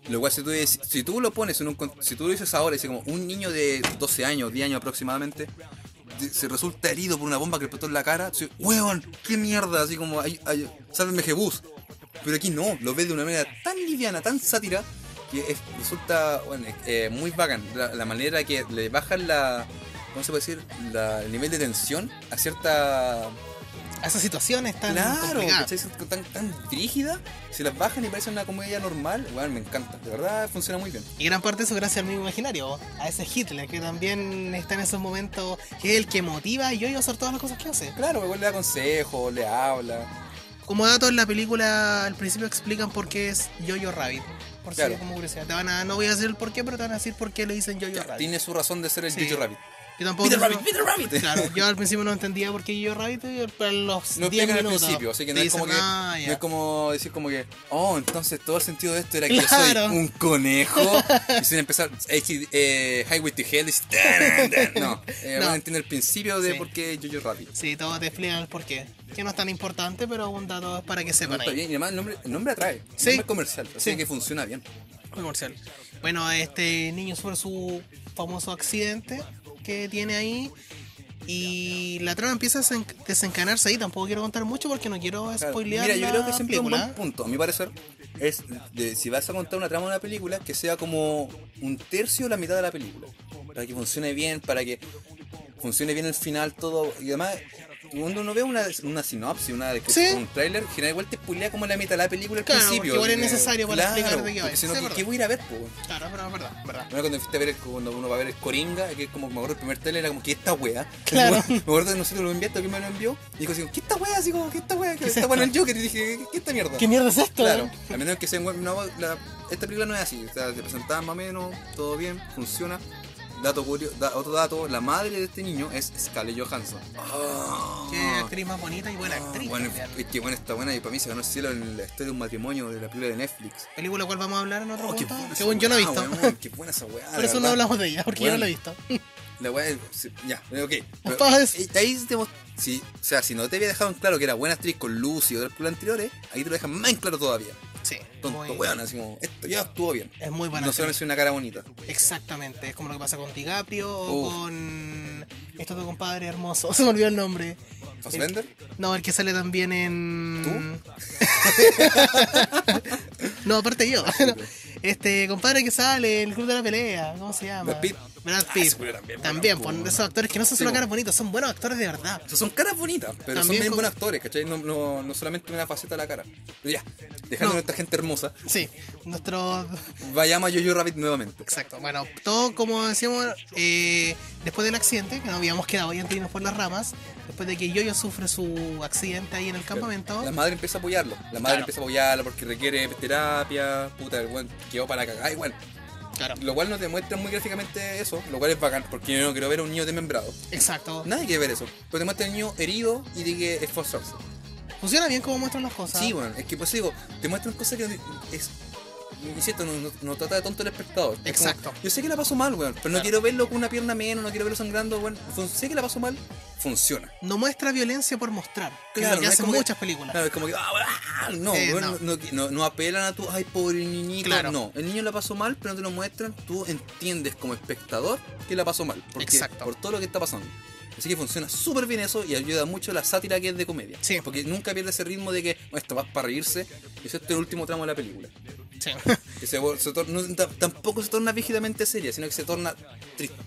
Lo cual, si tú, si tú lo pones en un. Si tú lo dices ahora, dice como un niño de 12 años, 10 años aproximadamente, se resulta herido por una bomba que le explotó en la cara. Dice, ¡Weón! ¡Qué mierda! Así como, ay, ay, sálvenme Jebus. Pero aquí no, lo ves de una manera tan liviana, tan sátira, que es- resulta eh, muy bacán. La, la manera que le bajan la. ¿Cómo se puede decir? La- el nivel de tensión a cierta. A esas situaciones tan Claro. Tan, tan rígida. Si las bajan y parece una comedia normal, bueno, me encanta. De verdad funciona muy bien. Y gran parte de eso gracias al mismo imaginario, a ese Hitler, que también está en esos momentos, que es el que motiva y yo a hacer todas las cosas que hace. Claro, igual le da consejos, le habla. Como dato en la película, al principio explican por qué es Jojo Rabbit. Por si Claro. como curiosidad. Te van a, no voy a decir el por qué, pero te van a decir por qué le dicen Ya, Rabbit. tiene su razón de ser el Sí. Rabbit. Yo tampoco. Peter Rabbit, Peter Rabbit. Claro, yo al <laughs> principio no entendía por qué Jojo Rabbit, y para los Lo 10 explican al minutos. principio, así que no es como que "Ah, no ya". es como decir como que, oh, entonces todo el sentido de esto era que yo soy un conejo <laughs> y sin empezar eh, Highway to Hell <laughs> no, eh, No. entender el principio de Sí. por qué Jojo Rabbit. Sí, todo te explican el por qué. Que no es tan importante, pero un dato es para que sepan Está ahí. bien, y además el nombre, el nombre atrae, el Sí. nombre es comercial, así Sí. que funciona bien. Comercial. Bueno, este niño sufre su famoso accidente que tiene ahí. Y la trama empieza a desen- desencadenarse ahí. Tampoco quiero contar mucho porque no quiero Claro. spoilear Mira, yo creo que siempre un película. buen punto, a mi parecer, es de, si vas a contar una trama de una película, que sea como un tercio o la mitad de la película. Para que funcione bien, para que funcione bien el final, todo. Y además, cuando uno ve una, una sinopsis, una descripción, Sí. un trailer, general igual te spoilea como la mitad de la película al Claro, principio. igual es Eh, necesario para claro, explicar de qué va. porque Si no, Sí, ¿qué, verdad. qué voy a ir a ver, po? Claro, pero es verdad, verdad. Bueno, cuando fuiste a ver, el- cuando uno va a ver el Coringa, que es como, me acuerdo el primer trailer, era como, ¿qué esta wea? Claro. <laughs> Me acuerdo de nosotros lo enviaste, que me lo envió, y dijo así, ¿qué esta wea? Así como, ¿qué esta wea? ¿Qué es esta wea en esto? el Joker? Y dije, ¿qué, qué esta mierda? ¿Qué mierda es esto? Claro, a menos que sea en web- no, la- esta película no es así, o sea, te presentaban más o menos, todo bien, funciona. Dato curio- da- otro dato, la madre de este niño es Scarlett Johansson. Ah. Qué actriz más bonita y buena actriz. Bueno, es que bueno, está buena y para mí se ganó el cielo en la historia de un matrimonio de la película de Netflix. Película cual vamos a hablar en otro Oh, esa Según yo no he weá, visto. weón, Qué buena esa weá. <laughs> Por la eso no hablamos de ella, porque yo no la he visto. <laughs> La weá, ya, ok. <laughs> Pero, eh, ahí te si, o sea, si no te había dejado en claro que era buena actriz con Lucy y otras películas anteriores, ahí te lo dejan más en claro todavía. Sí, Tonto muy- weón, así como, esto ya estuvo bien. es muy buena. No actriz. solamente una cara bonita. Exactamente, es como lo que pasa con DiCaprio o con esto tu compadre hermoso, <laughs> se me olvidó el nombre. ¿Fassbender? No, el que sale también en. <laughs> no, aparte yo. <laughs> Este compadre que sale, el club de la pelea, ¿cómo se llama? Brad Pitt. Brad Ah, Pitt. también, también, bueno, pon esos actores que no son Sí, solo po. caras bonitas, son buenos actores de verdad. O sea, son caras bonitas, pero son bien con- buenos actores, ¿cachai? No, no, no solamente una faceta de la cara. Pero ya, dejando No. a esta gente hermosa, Sí, nuestro vayamos a Jojo Rabbit nuevamente. Exacto, bueno, todo como decíamos, eh, después del accidente, que nos habíamos quedado y antes por las ramas, después de que Yoyo sufre su accidente ahí en el campamento, La madre empieza a apoyarlo. La madre Claro. empieza a apoyarlo porque requiere terapia. Puta, el weón quedó para cagar igual. claro, Lo cual no te muestra muy gráficamente eso, lo cual es bacán, porque yo no quiero ver a un niño desmembrado. exacto, Nadie quiere ver eso. Pero te muestra al niño herido y de que esforzarse. funciona bien como muestran las cosas. Sí, bueno, es que pues digo, te muestran cosas que es. Insisto, no, trata de tonto el espectador. Como, Exacto. yo sé que la paso mal, weón, pero no quiero verlo con una pierna menos, no quiero verlo sangrando, weón. Sé que la paso mal, funciona. No muestra violencia por mostrar, Claro, que no hacen que- muchas películas. Claro, es como que, ah, no, Eh, weón, no. no. No, no apelan a tu, ay, pobre niñito. Claro. No, el niño la pasó mal, pero no te lo muestran. Tú entiendes como espectador que la pasó mal. Porque, Exacto. Por todo lo que está pasando. Así que funciona súper bien eso y ayuda mucho la sátira que es de comedia. Sí. Porque nunca pierde ese ritmo de que "Oh, esto va para reírse. Es el último tramo de la película. Sí. <laughs> Que se, vol- se tor- no, ta- tampoco se torna rígidamente seria, sino que se torna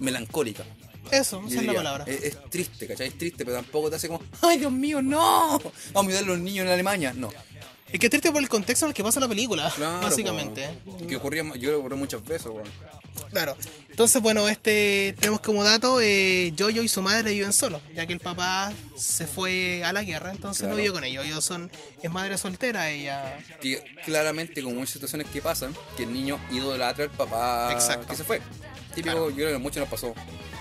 melancólica. Eso, esa es la palabra. Es, es triste, ¿cachai? Es triste, pero tampoco te hace como, ¡ay, Dios mío, no! <laughs> Vamos a ayudar a los niños en Alemania. No. Es que es triste por el contexto en el que pasa la película, Claro, básicamente. po. Que ocurría, yo lo ocurrió muchas veces, weón. Claro. Entonces, bueno, este tenemos como dato, eh, Jojo y su madre viven solos, ya que el papá se fue a la guerra, entonces Claro. no vive con ellos. Ellos son, es madre soltera, ella. Que claramente, como muchas situaciones que pasan, que el niño idolatra al papá Exacto. que se fue. Típico, Claro. yo creo que a muchos nos pasó.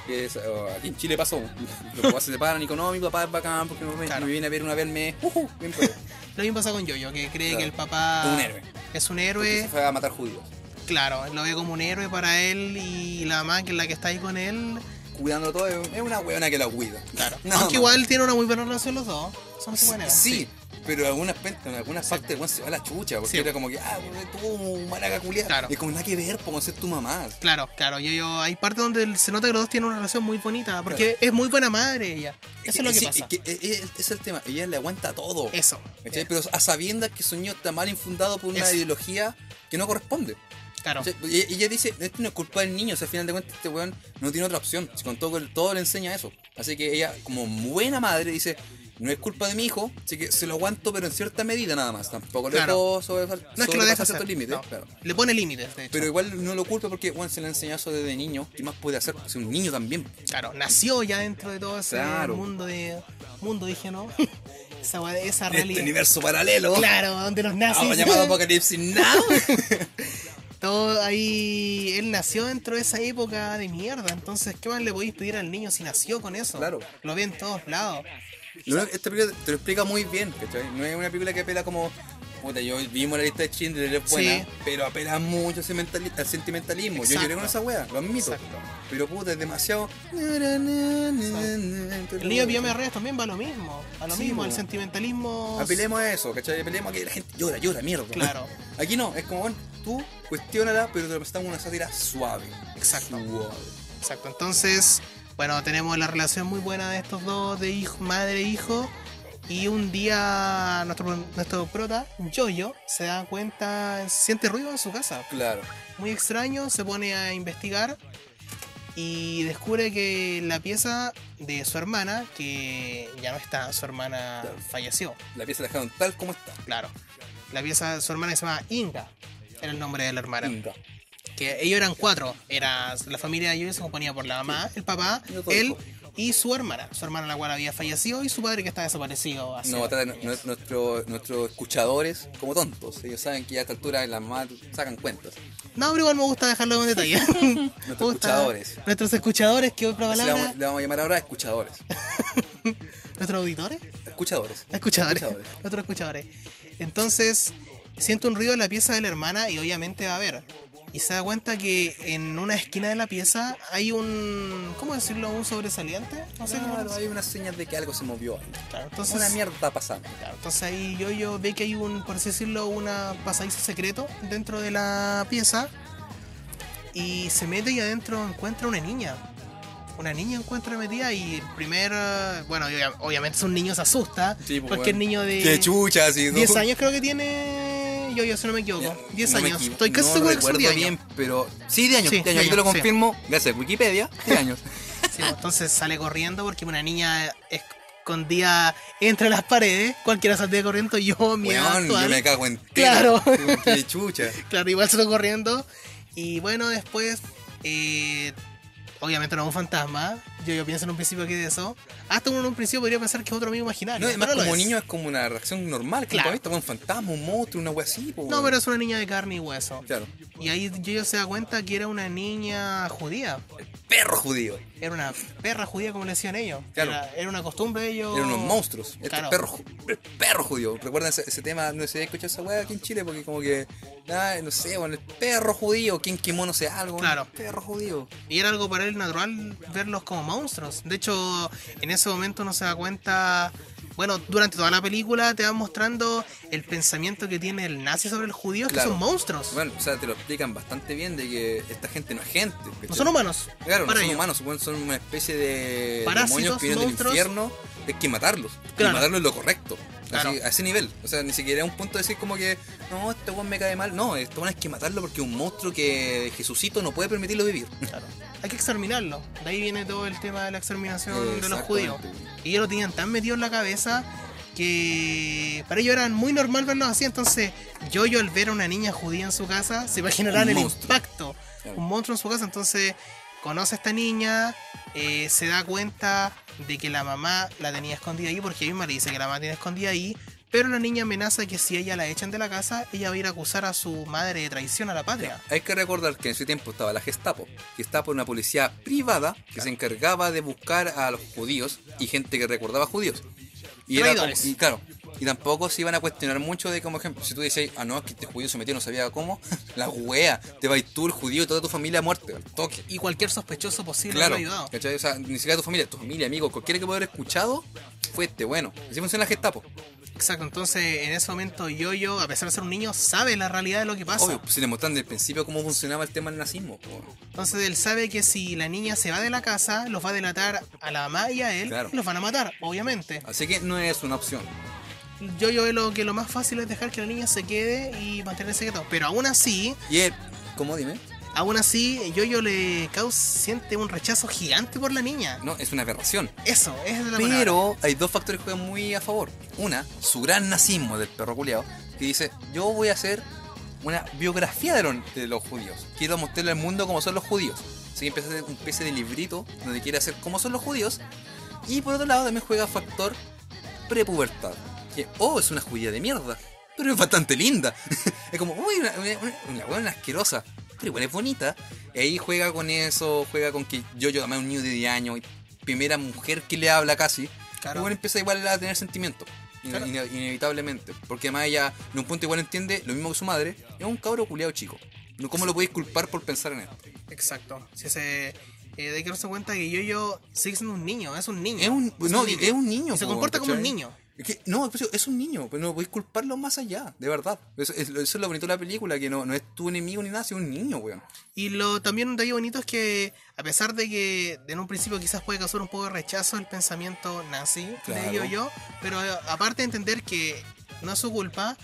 Que es, uh, aquí en Chile pasó. <laughs> Los papás se separan y con no, mi papá es bacán porque me, Claro. me viene a ver una vez al mes. Ujú, bien. <laughs> Lo mismo pasa con Jojo, que cree Claro. que el papá Es un héroe. es un héroe, se fue a matar judíos. claro, lo ve como un héroe para él y la mamá que es la que está ahí con él. Cuidándolo todo, es una weona que la cuida. Claro. <laughs> No, Aunque no. igual tiene una muy buena relación los dos. Son su buena. Sí, pero en algunas, en algunas partes el weón se va la chucha, porque Sí. era como que, ah, tú, maraca culiada. Claro. Y es como nada que ver, por ser tu mamá. Claro, claro, yo, yo, hay partes donde se nota que los dos tienen una relación muy bonita, porque es muy buena madre ella. Eso es lo que Sí, pasa. es que, eh, eh, ese es el tema, ella le aguanta todo. Eso. ¿cachai? Pero a sabiendas que su niño está mal infundado por una Eso. ideología que no corresponde. Claro. ¿cachai? Y y ella dice, esto no es culpa del niño, o sea, al final de cuentas este weón no tiene otra opción. Si con todo, todo le enseña eso. Así que ella, como buena madre, dice, no es culpa de mi hijo, así que se lo aguanto, pero en cierta medida nada más. Tampoco le Claro. puedo sobre, No es que lo sobrepasar deja hacer. límites. no. claro. Le pone límites. Pero igual no lo culpa porque Juan se le enseñó eso desde niño. ¿Qué más puede hacer? Es un niño también. Claro, nació ya dentro de todo ese Claro. mundo de. Mundo, dije, ¿no? <laughs> esa, esa Este realidad. universo paralelo. Claro, donde los nazis. Ahora llamado Apocalipsis Now. <laughs> todo ahí. Él nació dentro de esa época de mierda. Entonces, ¿qué más le podéis pedir al niño si nació con eso? Claro. Lo ve en todos lados. Esta película te lo explica muy bien, ¿cachai? No es una película que apela como. Puta, yo vimos la lista de Schindler, es buena, Sí. pero apela mucho al sentimentali- al sentimentalismo. Yo lloré con esa wea, lo admito. Exacto. Pero puta, es demasiado. El niño de Reyes también va a lo mismo. A lo Sí, mismo, el sentimentalismo. Apelemos a eso, ¿cachai? Apelemos a que la gente llora, llora, mierda. Claro. <laughs> Aquí no, es como, bueno, tú cuestiónala, pero te lo presentamos una sátira suave. Exacto. Suave. Exacto, entonces, bueno, tenemos la relación muy buena de estos dos, de hijo, madre e hijo. Y un día nuestro, nuestro prota, Jojo, se da cuenta, siente ruido en su casa. Claro. Muy extraño, se pone a investigar y descubre que la pieza de su hermana, que ya no está, su hermana Claro. falleció, La pieza la dejaron tal como está. claro. La pieza de su hermana se llama Inga, era el nombre de la hermana. Inga. Que ellos eran cuatro. Era, la familia de ellos se componía por la mamá, el papá, él y su hermana. Su hermana la cual había fallecido y su padre que está desaparecido. hace No, nuestro- nuestros escuchadores como tontos. Ellos saben que a esta altura la mamá sacan cuentas. No, pero igual me gusta dejarlo en detalle. <laughs> Gusta- escuchadores. Nuestros escuchadores, que otra Así le vamos, palabra. le vamos a llamar ahora escuchadores. <laughs> Nuestros auditores. Escuchadores. Escuchadores. Escuchadores. Nuestros escuchadores. Entonces, siente un ruido en la pieza de la hermana y obviamente va a ver. Y se da cuenta que en una esquina de la pieza hay un. ¿Cómo decirlo? Un sobresaliente. No sé cómo Claro, hay una señal de que algo se movió ahí. Claro, entonces, Una mierda pasando. Claro, entonces ahí yo, yo ve que hay un, por así decirlo, una pasadizo secreto dentro de la pieza. Y se mete y adentro encuentra una niña. Una niña encuentra metida y el primer. Bueno, obvia- obviamente es un niño se asusta. Sí, pues, porque el niño de Qué chucha. ¿no? 10 años creo que tiene yo, yo, si no me equivoco. 10 No años. Estoy casi no seguro que son recuerdo 10 años. bien, pero sí, de años. Sí, de años. de Yo te lo años, sí. confirmo gracias a Wikipedia. De años. <laughs> Sí, pues, entonces sale corriendo porque una niña escondida entre las paredes. Cualquiera saldría corriendo. Yo, mi yo me cago en Claro. <laughs> Qué chucha. <laughs> Claro, igual lo corriendo. Y bueno, después. eh, obviamente no es un fantasma. Yo, yo pienso en un principio que es de eso. Hasta uno en un principio podría pensar que es otro amigo imaginario. No, además como es. niño es como una reacción normal. Claro. Claro. un fantasma, un monstruo, una wea así. po, No, pero es una niña de carne y hueso. Claro. Y ahí yo se da cuenta que era una niña judía. Perro judío. Era una perra judía, como le decían ellos. Claro. Era, era una costumbre de ellos. Eran unos monstruos. Este perro, el perro judío. ¿Recuerdan ese, ese tema? No sé si escuchado esa weá aquí en Chile, porque como que, nada, no sé, bueno, el perro judío, quien kimono sea algo. Claro. El perro judío. Y era algo para él natural verlos como monstruos. De hecho, en ese momento uno se da cuenta. Bueno, durante toda la película te van mostrando el pensamiento que tiene el nazi sobre el judío, Claro. que son monstruos. Bueno, o sea, te lo explican bastante bien de que esta gente no es gente. no son humanos. Claro, no son ellos. humanos, son una especie de Parásitos, demonios que vienen monstruos. del infierno. Hay que matarlos. Claro. Y matarlos es lo correcto. Claro. Así, a ese nivel. O sea, ni siquiera es un punto de decir como que, no, este weón me cae mal. No, este weón hay que matarlo porque es un monstruo que Jesucito no puede permitirlo vivir. Claro. Hay que exterminarlo. De ahí viene todo el tema de la exterminación de los judíos. Y ellos lo tenían tan metido en la cabeza que para ellos era muy normal verlos así. Entonces, yo, yo al ver a una niña judía en su casa, se imaginarán el monstruo. impacto. Claro. Un monstruo en su casa. Entonces, conoce a esta niña, eh, se da cuenta de que la mamá la tenía escondida ahí, porque ella misma le dice que la mamá tiene escondida ahí. Pero la niña amenaza que si ella la echan de la casa, ella va a ir a acusar a su madre de traición a la patria. Hay que recordar que en ese tiempo estaba la Gestapo. Gestapo era una policía privada que se encargaba de buscar a los judíos y gente que recordaba judíos. Y, era como- y claro, y tampoco se iban a cuestionar mucho de como ejemplo, si tú dices, ah no, es que este judío se metió no sabía cómo, <laughs> la wea, te vas tú, el judío y toda tu familia a muerte, al toque. Y cualquier sospechoso posible Claro, ayudado. ¿cachai? O sea, ni siquiera tu familia, tu familia, amigo, cualquiera que pueda haber escuchado, fue este, bueno. Así funciona la Gestapo. Exacto, entonces en ese momento Yo-Yo, a pesar de ser un niño, sabe la realidad de lo que pasa. Obvio, pues, se le mostraron desde el principio cómo funcionaba el tema del nazismo. po. Entonces él sabe que si la niña se va de la casa, los va a delatar a la mamá y a él, Claro. y los van a matar, obviamente. Así que no es una opción. Yo-Yo ve lo que lo más fácil es dejar que la niña se quede y mantener el secreto. Pero aún así, Y él, ¿cómo dime? Aún así, Yo-Yo le causa, siente un rechazo gigante por la niña. No, es una aberración. Eso, es la palabra. Pero hay dos factores que juegan muy a favor. Una, su gran nazismo del perro culiao, que dice, yo voy a hacer una biografía de los, de los judíos. Quiero mostrarle al mundo cómo son los judíos. Así que empieza a hacer una especie de librito donde quiere hacer cómo son los judíos. Y por otro lado también juega factor prepubertad. Que, oh, es una judía de mierda. Pero es bastante linda. <laughs> es como, uy, una, una, una, una buena asquerosa. Pero igual es bonita. Y ahí juega con eso, juega con que yo, yo también un niño de 10 años, primera mujer que le habla casi. Claro. Igual empieza igual a tener sentimientos. ine- Claro. ine- inevitablemente. Porque además ella, en un punto igual entiende lo mismo que su madre. Es un cabro culiado chico. No, ¿Cómo lo podéis culpar por pensar en esto? Exacto. Si se, eh, hay que darse cuenta que Yo-Yo sigue siendo un niño, es un niño. Es un, no, es un niño. Y se po, comporta como un niño. Es que, no, pues, es un niño, pero no podéis culparlo más allá, de verdad. Eso, es, eso es lo bonito de la película, que no, no es tu enemigo ni nada, sino un niño, weón. Y lo también un detalle bonito es que, a pesar de que en un principio quizás puede causar un poco de rechazo el pensamiento nazi Claro. de Yo-Yo, pero eh, aparte de entender que no es su culpa,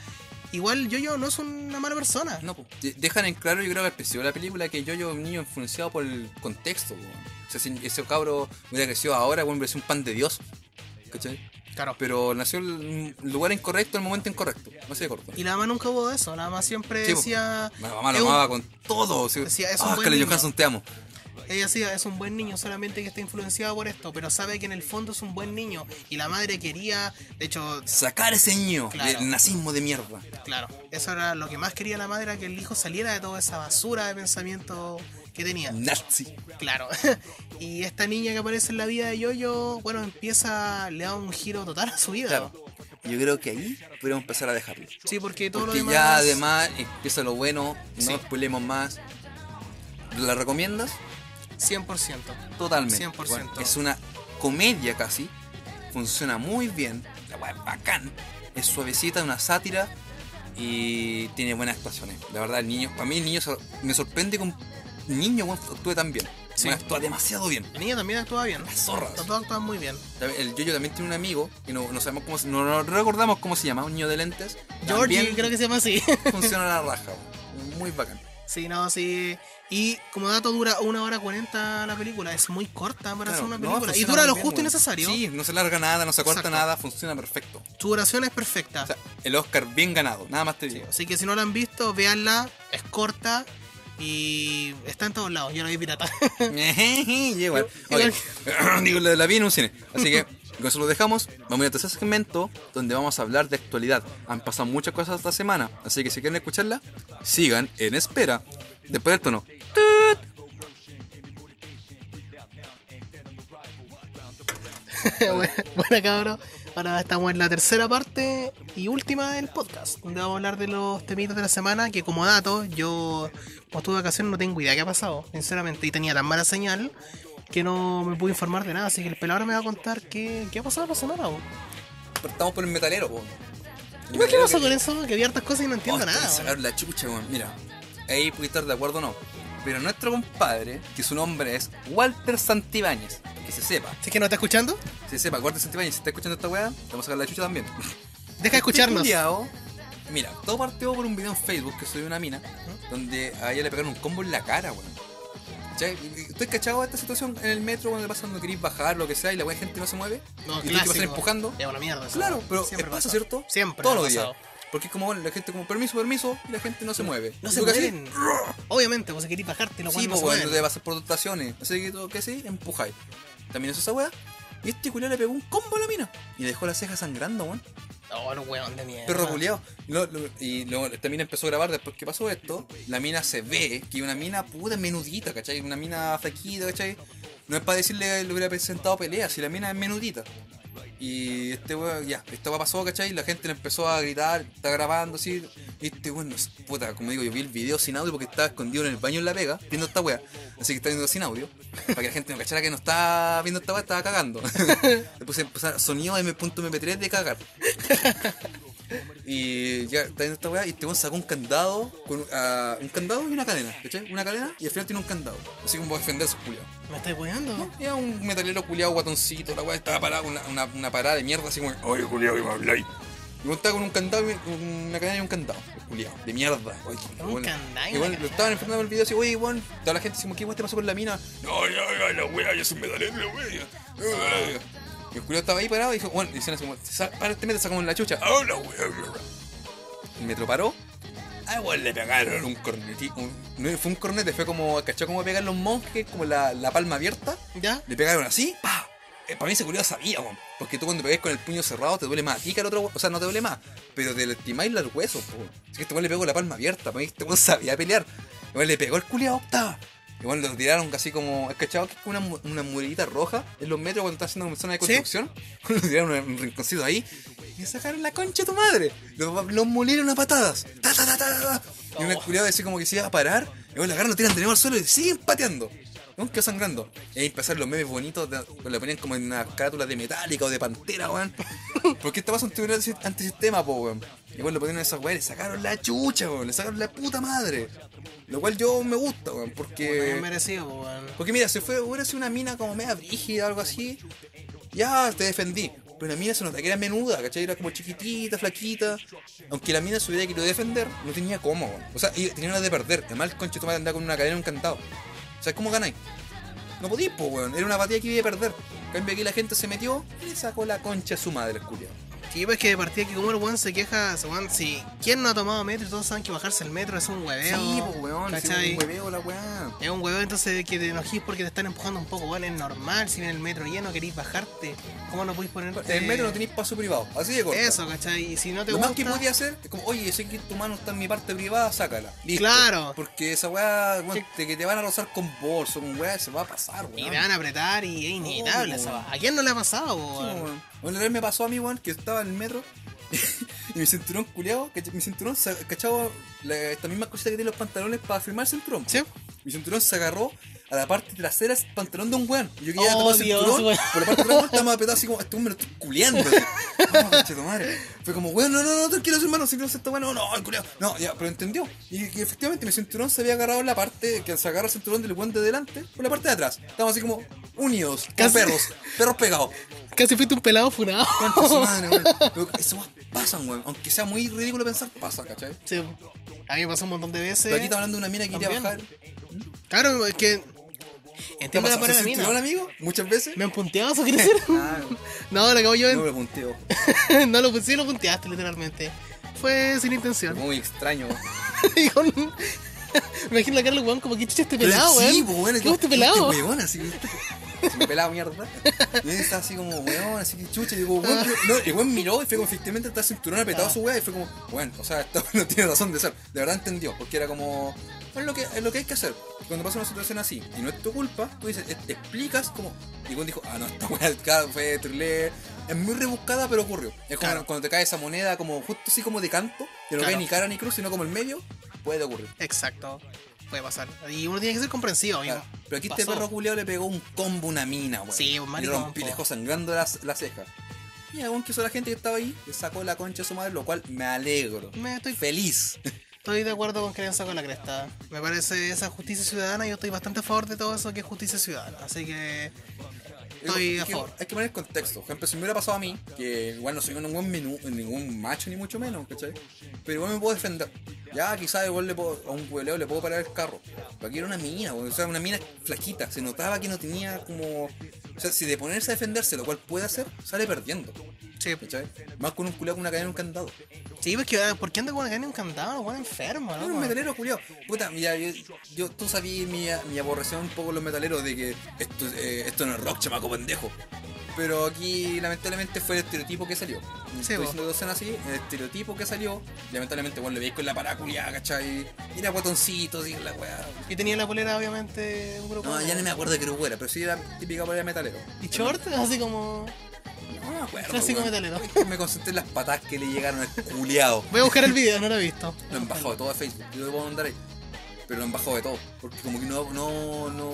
igual Yo-Yo no es una mala persona. No, pues, de- dejan en claro, yo creo que al principio de la película, que yo, yo, un niño influenciado por el contexto, weón. O sea, si ese cabro hubiera crecido ahora, weón, hubiera sido un pan de Dios. ¿Cachai? Claro. Pero nació en el lugar incorrecto, en el momento incorrecto. No sé de corto. Y la mamá nunca hubo eso, la mamá siempre Sí, decía... La mamá lo un- amaba con todo. sí. Decía, es un Ah, buen. Johansson, te amo. Ella decía, es un buen niño, solamente que está influenciado por esto, pero sabe que en el fondo es un buen niño. Y la madre quería, de hecho, Sacar ese niño Claro. del nazismo de mierda. claro, eso era lo que más quería la madre, era que el hijo saliera de toda esa basura de pensamiento que tenía. Nazi. Claro. <laughs> y esta niña que aparece en la vida de Yoyo, bueno, empieza, le da un giro total a su vida. Claro. Yo creo que ahí podríamos empezar a dejarlo. Sí, porque todo Porque lo demás. ya además empieza lo bueno, no spoilemos más. ¿La recomiendas? 100%. Totalmente. 100%. Bueno, es una comedia casi. Funciona muy bien. La weá es bacán. Es suavecita, una sátira. Y tiene buenas actuaciones. La verdad, el niño. Para mí, el niño me sorprende un niño weón, actúe tan bien. Sí. Bueno, actúa demasiado bien. La niña también actúa bien. Las zorras. Los dos actúan muy bien. El Yoyo también tiene un amigo, que no, no sabemos cómo se- no, no recordamos cómo se llama, un niño de lentes. Georgie, creo que se llama así. <laughs> funciona la raja, muy bacán. sí, no, sí. Y como dato dura una hora cuarenta la película. Es muy corta para hacer Claro, una no, película. y funciona dura lo bien, justo y necesario. Sí, no se larga nada, no se corta Exacto. nada, funciona perfecto. Su duración es perfecta. O sea, el Oscar bien ganado, nada más te digo. Así que si no la han visto, véanla. Es corta. Y está en todos lados. Yo la vi pirata. <laughs> Igual. <laughs> <clears throat> Digo, la, la vi en un cine. Así que con eso lo dejamos. Vamos a ir al tercer segmento donde vamos a hablar de actualidad. Han pasado muchas cosas esta semana. Así que si quieren escucharla, sigan en espera. Después del tono. <laughs> bueno, cabros. Ahora estamos en la tercera parte y última del podcast, donde vamos a hablar de los temitas de la semana. Que, como dato, yo, cuando estuve de vacaciones, no tengo idea qué ha pasado, sinceramente. Y tenía tan mala señal que no me pude informar de nada. Así que el pelador me va a contar qué, qué ha pasado la semana. po. Partamos por el metalero, po. ¿Qué pasa con eso? Que vi hartas cosas y no entiendo Oh, nada. sacar la chucha, weón. Mira, ahí puede estar de acuerdo o no. Pero nuestro compadre, que su nombre es Walter Santibáñez, que se sepa, es que no está escuchando, se sepa, Walter Santibáñez, si está escuchando esta weá, te vamos a sacar la chucha también. deja de escucharnos. Este culiao, Mira, todo partió por un video en Facebook que subió una mina, donde a ella le pegaron un combo en la cara, weón. ¿Estoy cachado de esta situación en el metro cuando le pasa cuando queréis bajar, lo que sea, y la weá gente no se mueve? No, y tú te vas a clásico. empujando. Es una mierda. eso. Claro, pero Siempre pasa. ¿cierto? Siempre Todos los días. Porque es como la gente como permiso, permiso, y la gente no se mueve. No ¿Y se mueven. Obviamente, pues si querés bajarte, lo cual Sí, no pues te vas a hacer por dotaciones. Así que todo que sí, empujáis. También eso esa weá. Y este culiao le pegó un combo a la mina. Y dejó la ceja sangrando, weón. Oh, el weón de mierda. Perro culiao. Y, lo- lo- y luego esta mina empezó a grabar después que pasó esto. La mina se ve que una mina puta menudita, ¿cachai? Una mina flaquita, ¿cachai? No es para decirle que le hubiera presentado pelea, si la mina es menudita. Y este weón, ya, esta weá pasó, ¿cachai? La gente le empezó a gritar, está grabando así. Y este weón, no puta, como digo, yo vi el video sin audio porque estaba escondido en el baño en la pega, viendo esta weá. Así que está viendo sin audio. Para que la gente no cachara que no estaba viendo esta weá, estaba cagando. <laughs> A empezar sonido M.MP3 de cagar. Y ya está viendo esta weá y este weón sacó un candado, con, ah, un candado y una cadena, ¿cachai? Una cadena y al final tiene un candado. Así como para defender a sus culiados. ¿Me estás weando? Era un metalero culiado guatoncito, la weá estaba parada, una, una, una parada de mierda así como, oye culiado, que me habláis. Y estaba con un candado, una cadena y un candado, culiado, de mierda. Oye, Un weón. candado y weón, lo estaban enfrentando en el video así, oye, weón, toda la gente así como, ¿qué weón te pasó con la mina? No, ya, ya, la weá, ya es un metalero, la weá. Y el culiado estaba ahí parado y dijo, bueno, decían así como, "Sa- para este metro, sacamos la chucha. ¡Ah, la weá, la weá! El metro paró. Ah, weón, le pegaron un cornetito. un- no fue un cornete, fue como, ¿cachó? Como pegan los monjes, como la, la palma abierta. ¿Ya? Le pegaron así, pa. Eh, para mí ese culiado sabía, weón. Porque tú cuando pegas con el puño cerrado te duele más a ti que al otro. O sea, no te duele más, pero te lastimáis los huesos, po. weón. Así que este weón le pegó la palma abierta. Para mí este weón sabía pelear. El weón le pegó el culiado, octava. Y bueno, lo tiraron casi como. ¿Has cachado que es como una, una murallita roja en los metros cuando estás haciendo una zona de Sí. construcción? <laughs> lo tiraron en un rinconcito ahí y sacaron la concha de tu madre. Los lo molieron a patadas. Ta, ta, ta. Y un Oh. culiado así como que se iba a parar. Y luego la agarran, lo tiran de nuevo al suelo y siguen pateando. ¿No? Quedó sangrando. Y ahí empezaron los memes bonitos, de- le ponían como en una carátula de metálica o de pantera, weón. <laughs> Porque esta pasa un tribunal antisistema, po, weón. Y bueno, lo ponían esas weón, le sacaron la chucha, weón, le sacaron la puta madre. Lo cual yo me gusta, weón, porque. merecido, weón. Porque mira, si fue, hubiera sido una mina como media brígida o algo así, ya te defendí. Pero la mina se nota que era menuda, ¿cachai? Era como chiquitita, flaquita. Aunque la mina se hubiera querido defender, no tenía cómo, weón. O sea, y tenía una de perder. Además, el conche tomate andaba con una cadena encantado. O sea, ¿cómo ganáis? No podís, po, weón. Era una batalla que iba a perder. En cambio, aquí la gente se metió y le sacó la concha a su madre, el. Sí, pues que de partida que como el weón se queja, weón, si ¿quién no ha tomado metro y todos saben que bajarse el metro es un hueveo? Sí, po, weón. ¿cachai? un hueveo la weá. Es un hueveo entonces que te enojís porque te están empujando un poco, weón, es normal, si viene el metro lleno queréis bajarte, ¿cómo no podéis poner En el metro no tenéis paso privado. Así de corto. Eso, ¿cachai? Y si no te Lo gusta... más que podía hacer es como, oye, sé que tu mano está en mi parte privada, sácala. Listo. Claro. Porque esa weá, weón, te, que te van a rozar con bolso, con weá, se va a pasar, Y weón. te van a apretar y es inevitable esa weón. ¿A quién no le ha pasado, Sí, weón? weón. Bueno, me pasó a mí, weón, que estaba en el metro <laughs> y mi cinturón culiado, mi cinturón se cachaba la, esta misma cosita que tiene los pantalones para firmar el cinturón. ¿Sí? Mi cinturón se agarró a la parte trasera del pantalón de un weón. Y yo quería Oh, tapar el cinturón, weón. por la parte weón, estaba más apretado así como, este weón me lo estoy <laughs> tu madre. Fue como, weón, no, no, no, tranquilo, hermano, si no se está bueno, no, el culiao. No, ya, pero entendió. Y efectivamente mi cinturón se había agarrado en la parte, que se agarra el cinturón del guante de delante, por la parte de atrás. Estábamos así como unidos, como Casi- perros, perros pegados. Casi fuiste un pelado funado. Su madre, weón. <laughs> Eso más pasan, weón. Aunque sea muy ridículo pensar, pasa, ¿cachai? Sí. A mí me pasó un montón de veces. Pero aquí estamos hablando de una mina que quería bajar. Claro, es que. ¿Te Entiendo la para la mina. cinturón, amigo? Muchas veces. ¿Me han punteado eso quiere <laughs> decir? No, lo acabo yo no lo punteo. <laughs> no lo sí lo punteaste, literalmente. Fue sin intención. Muy extraño. y con. Me imagino la cara del weón como que chucha este pelado, weón. Sí, weón. ¿Cómo este pelado? Este weón, así Se me pelado mierda. Y él está así como, weón, así que chucha. Y digo, weón, no, el weón miró y fue como, efectivamente, está cinturón apretado su weá. Y fue como, bueno, o sea, <laughs> esto no tiene razón de ser. De verdad entendió, porque era como, es lo que, es lo que hay que hacer. Cuando pasa una situación así y no es tu culpa, tú dices, eh, explicas como. Y weón dijo, ah, no, esta weá fue trile. Es muy rebuscada, pero ocurrió. Es como Claro. cuando te cae esa moneda, como justo así como de canto, que no Claro. ve ni cara ni cruz, sino como el medio, puede ocurrir. Exacto. Puede pasar. Y uno tiene que ser comprensivo, amigo. Claro. Pero aquí este perro culiao le pegó un combo una mina, weón. Sí, un Y maricón, rompí, le dejó sangrando la, la ceja. Y aún que hizo la gente que estaba ahí, le sacó la concha a su madre, lo cual me alegro. Me estoy, Feliz. estoy de acuerdo con que le han sacado la cresta. Me parece esa justicia ciudadana. Yo estoy bastante a favor de todo eso que es justicia ciudadana. Así que estoy Hay a que- favor. Hay que poner contexto. Por ejemplo, si me hubiera pasado a mí, que igual no soy ningún, menú, ningún macho ni mucho menos, ¿cachai? Pero igual me puedo defender. Ya, quizás igual le puedo, a un hueleo le puedo parar el carro. Pero aquí era una mina, o sea, una mina flaquita. Se notaba que no tenía como. O sea, si de ponerse a defenderse, lo cual puede hacer, sale perdiendo. Sí, ¿Cachai? Más con un culiao con una cadena y un candado. sí pues que ah, ¿por qué anda con una cadena encantado? Weón enfermo, Era un ¿no? metalero culiao. Puta, mira, yo, yo- tú sabías mi, mi aborreción un poco los metaleros de que esto, eh, esto no es rock, chamaco pendejo. Pero aquí, lamentablemente, fue el estereotipo que salió. Estoy po. diciendo sean así, el estereotipo que salió. Lamentablemente, bueno, le veis con la parada culiada, ¿cachai? Y era guatoncito, y la weá. Y tenía la polera, obviamente, un grupo. No, ya no me acuerdo de qué grupo era, pero sí era típica polera metalero. Y short, así como. No me acuerdo. Clásico metalero. Me concentré en las patas que le llegaron al culiado. Voy a buscar el video, no lo he visto. Lo han bajado todo a Facebook, yo lo puedo mandar ahí. Pero lo han bajado de todo. Porque como que no, no, no,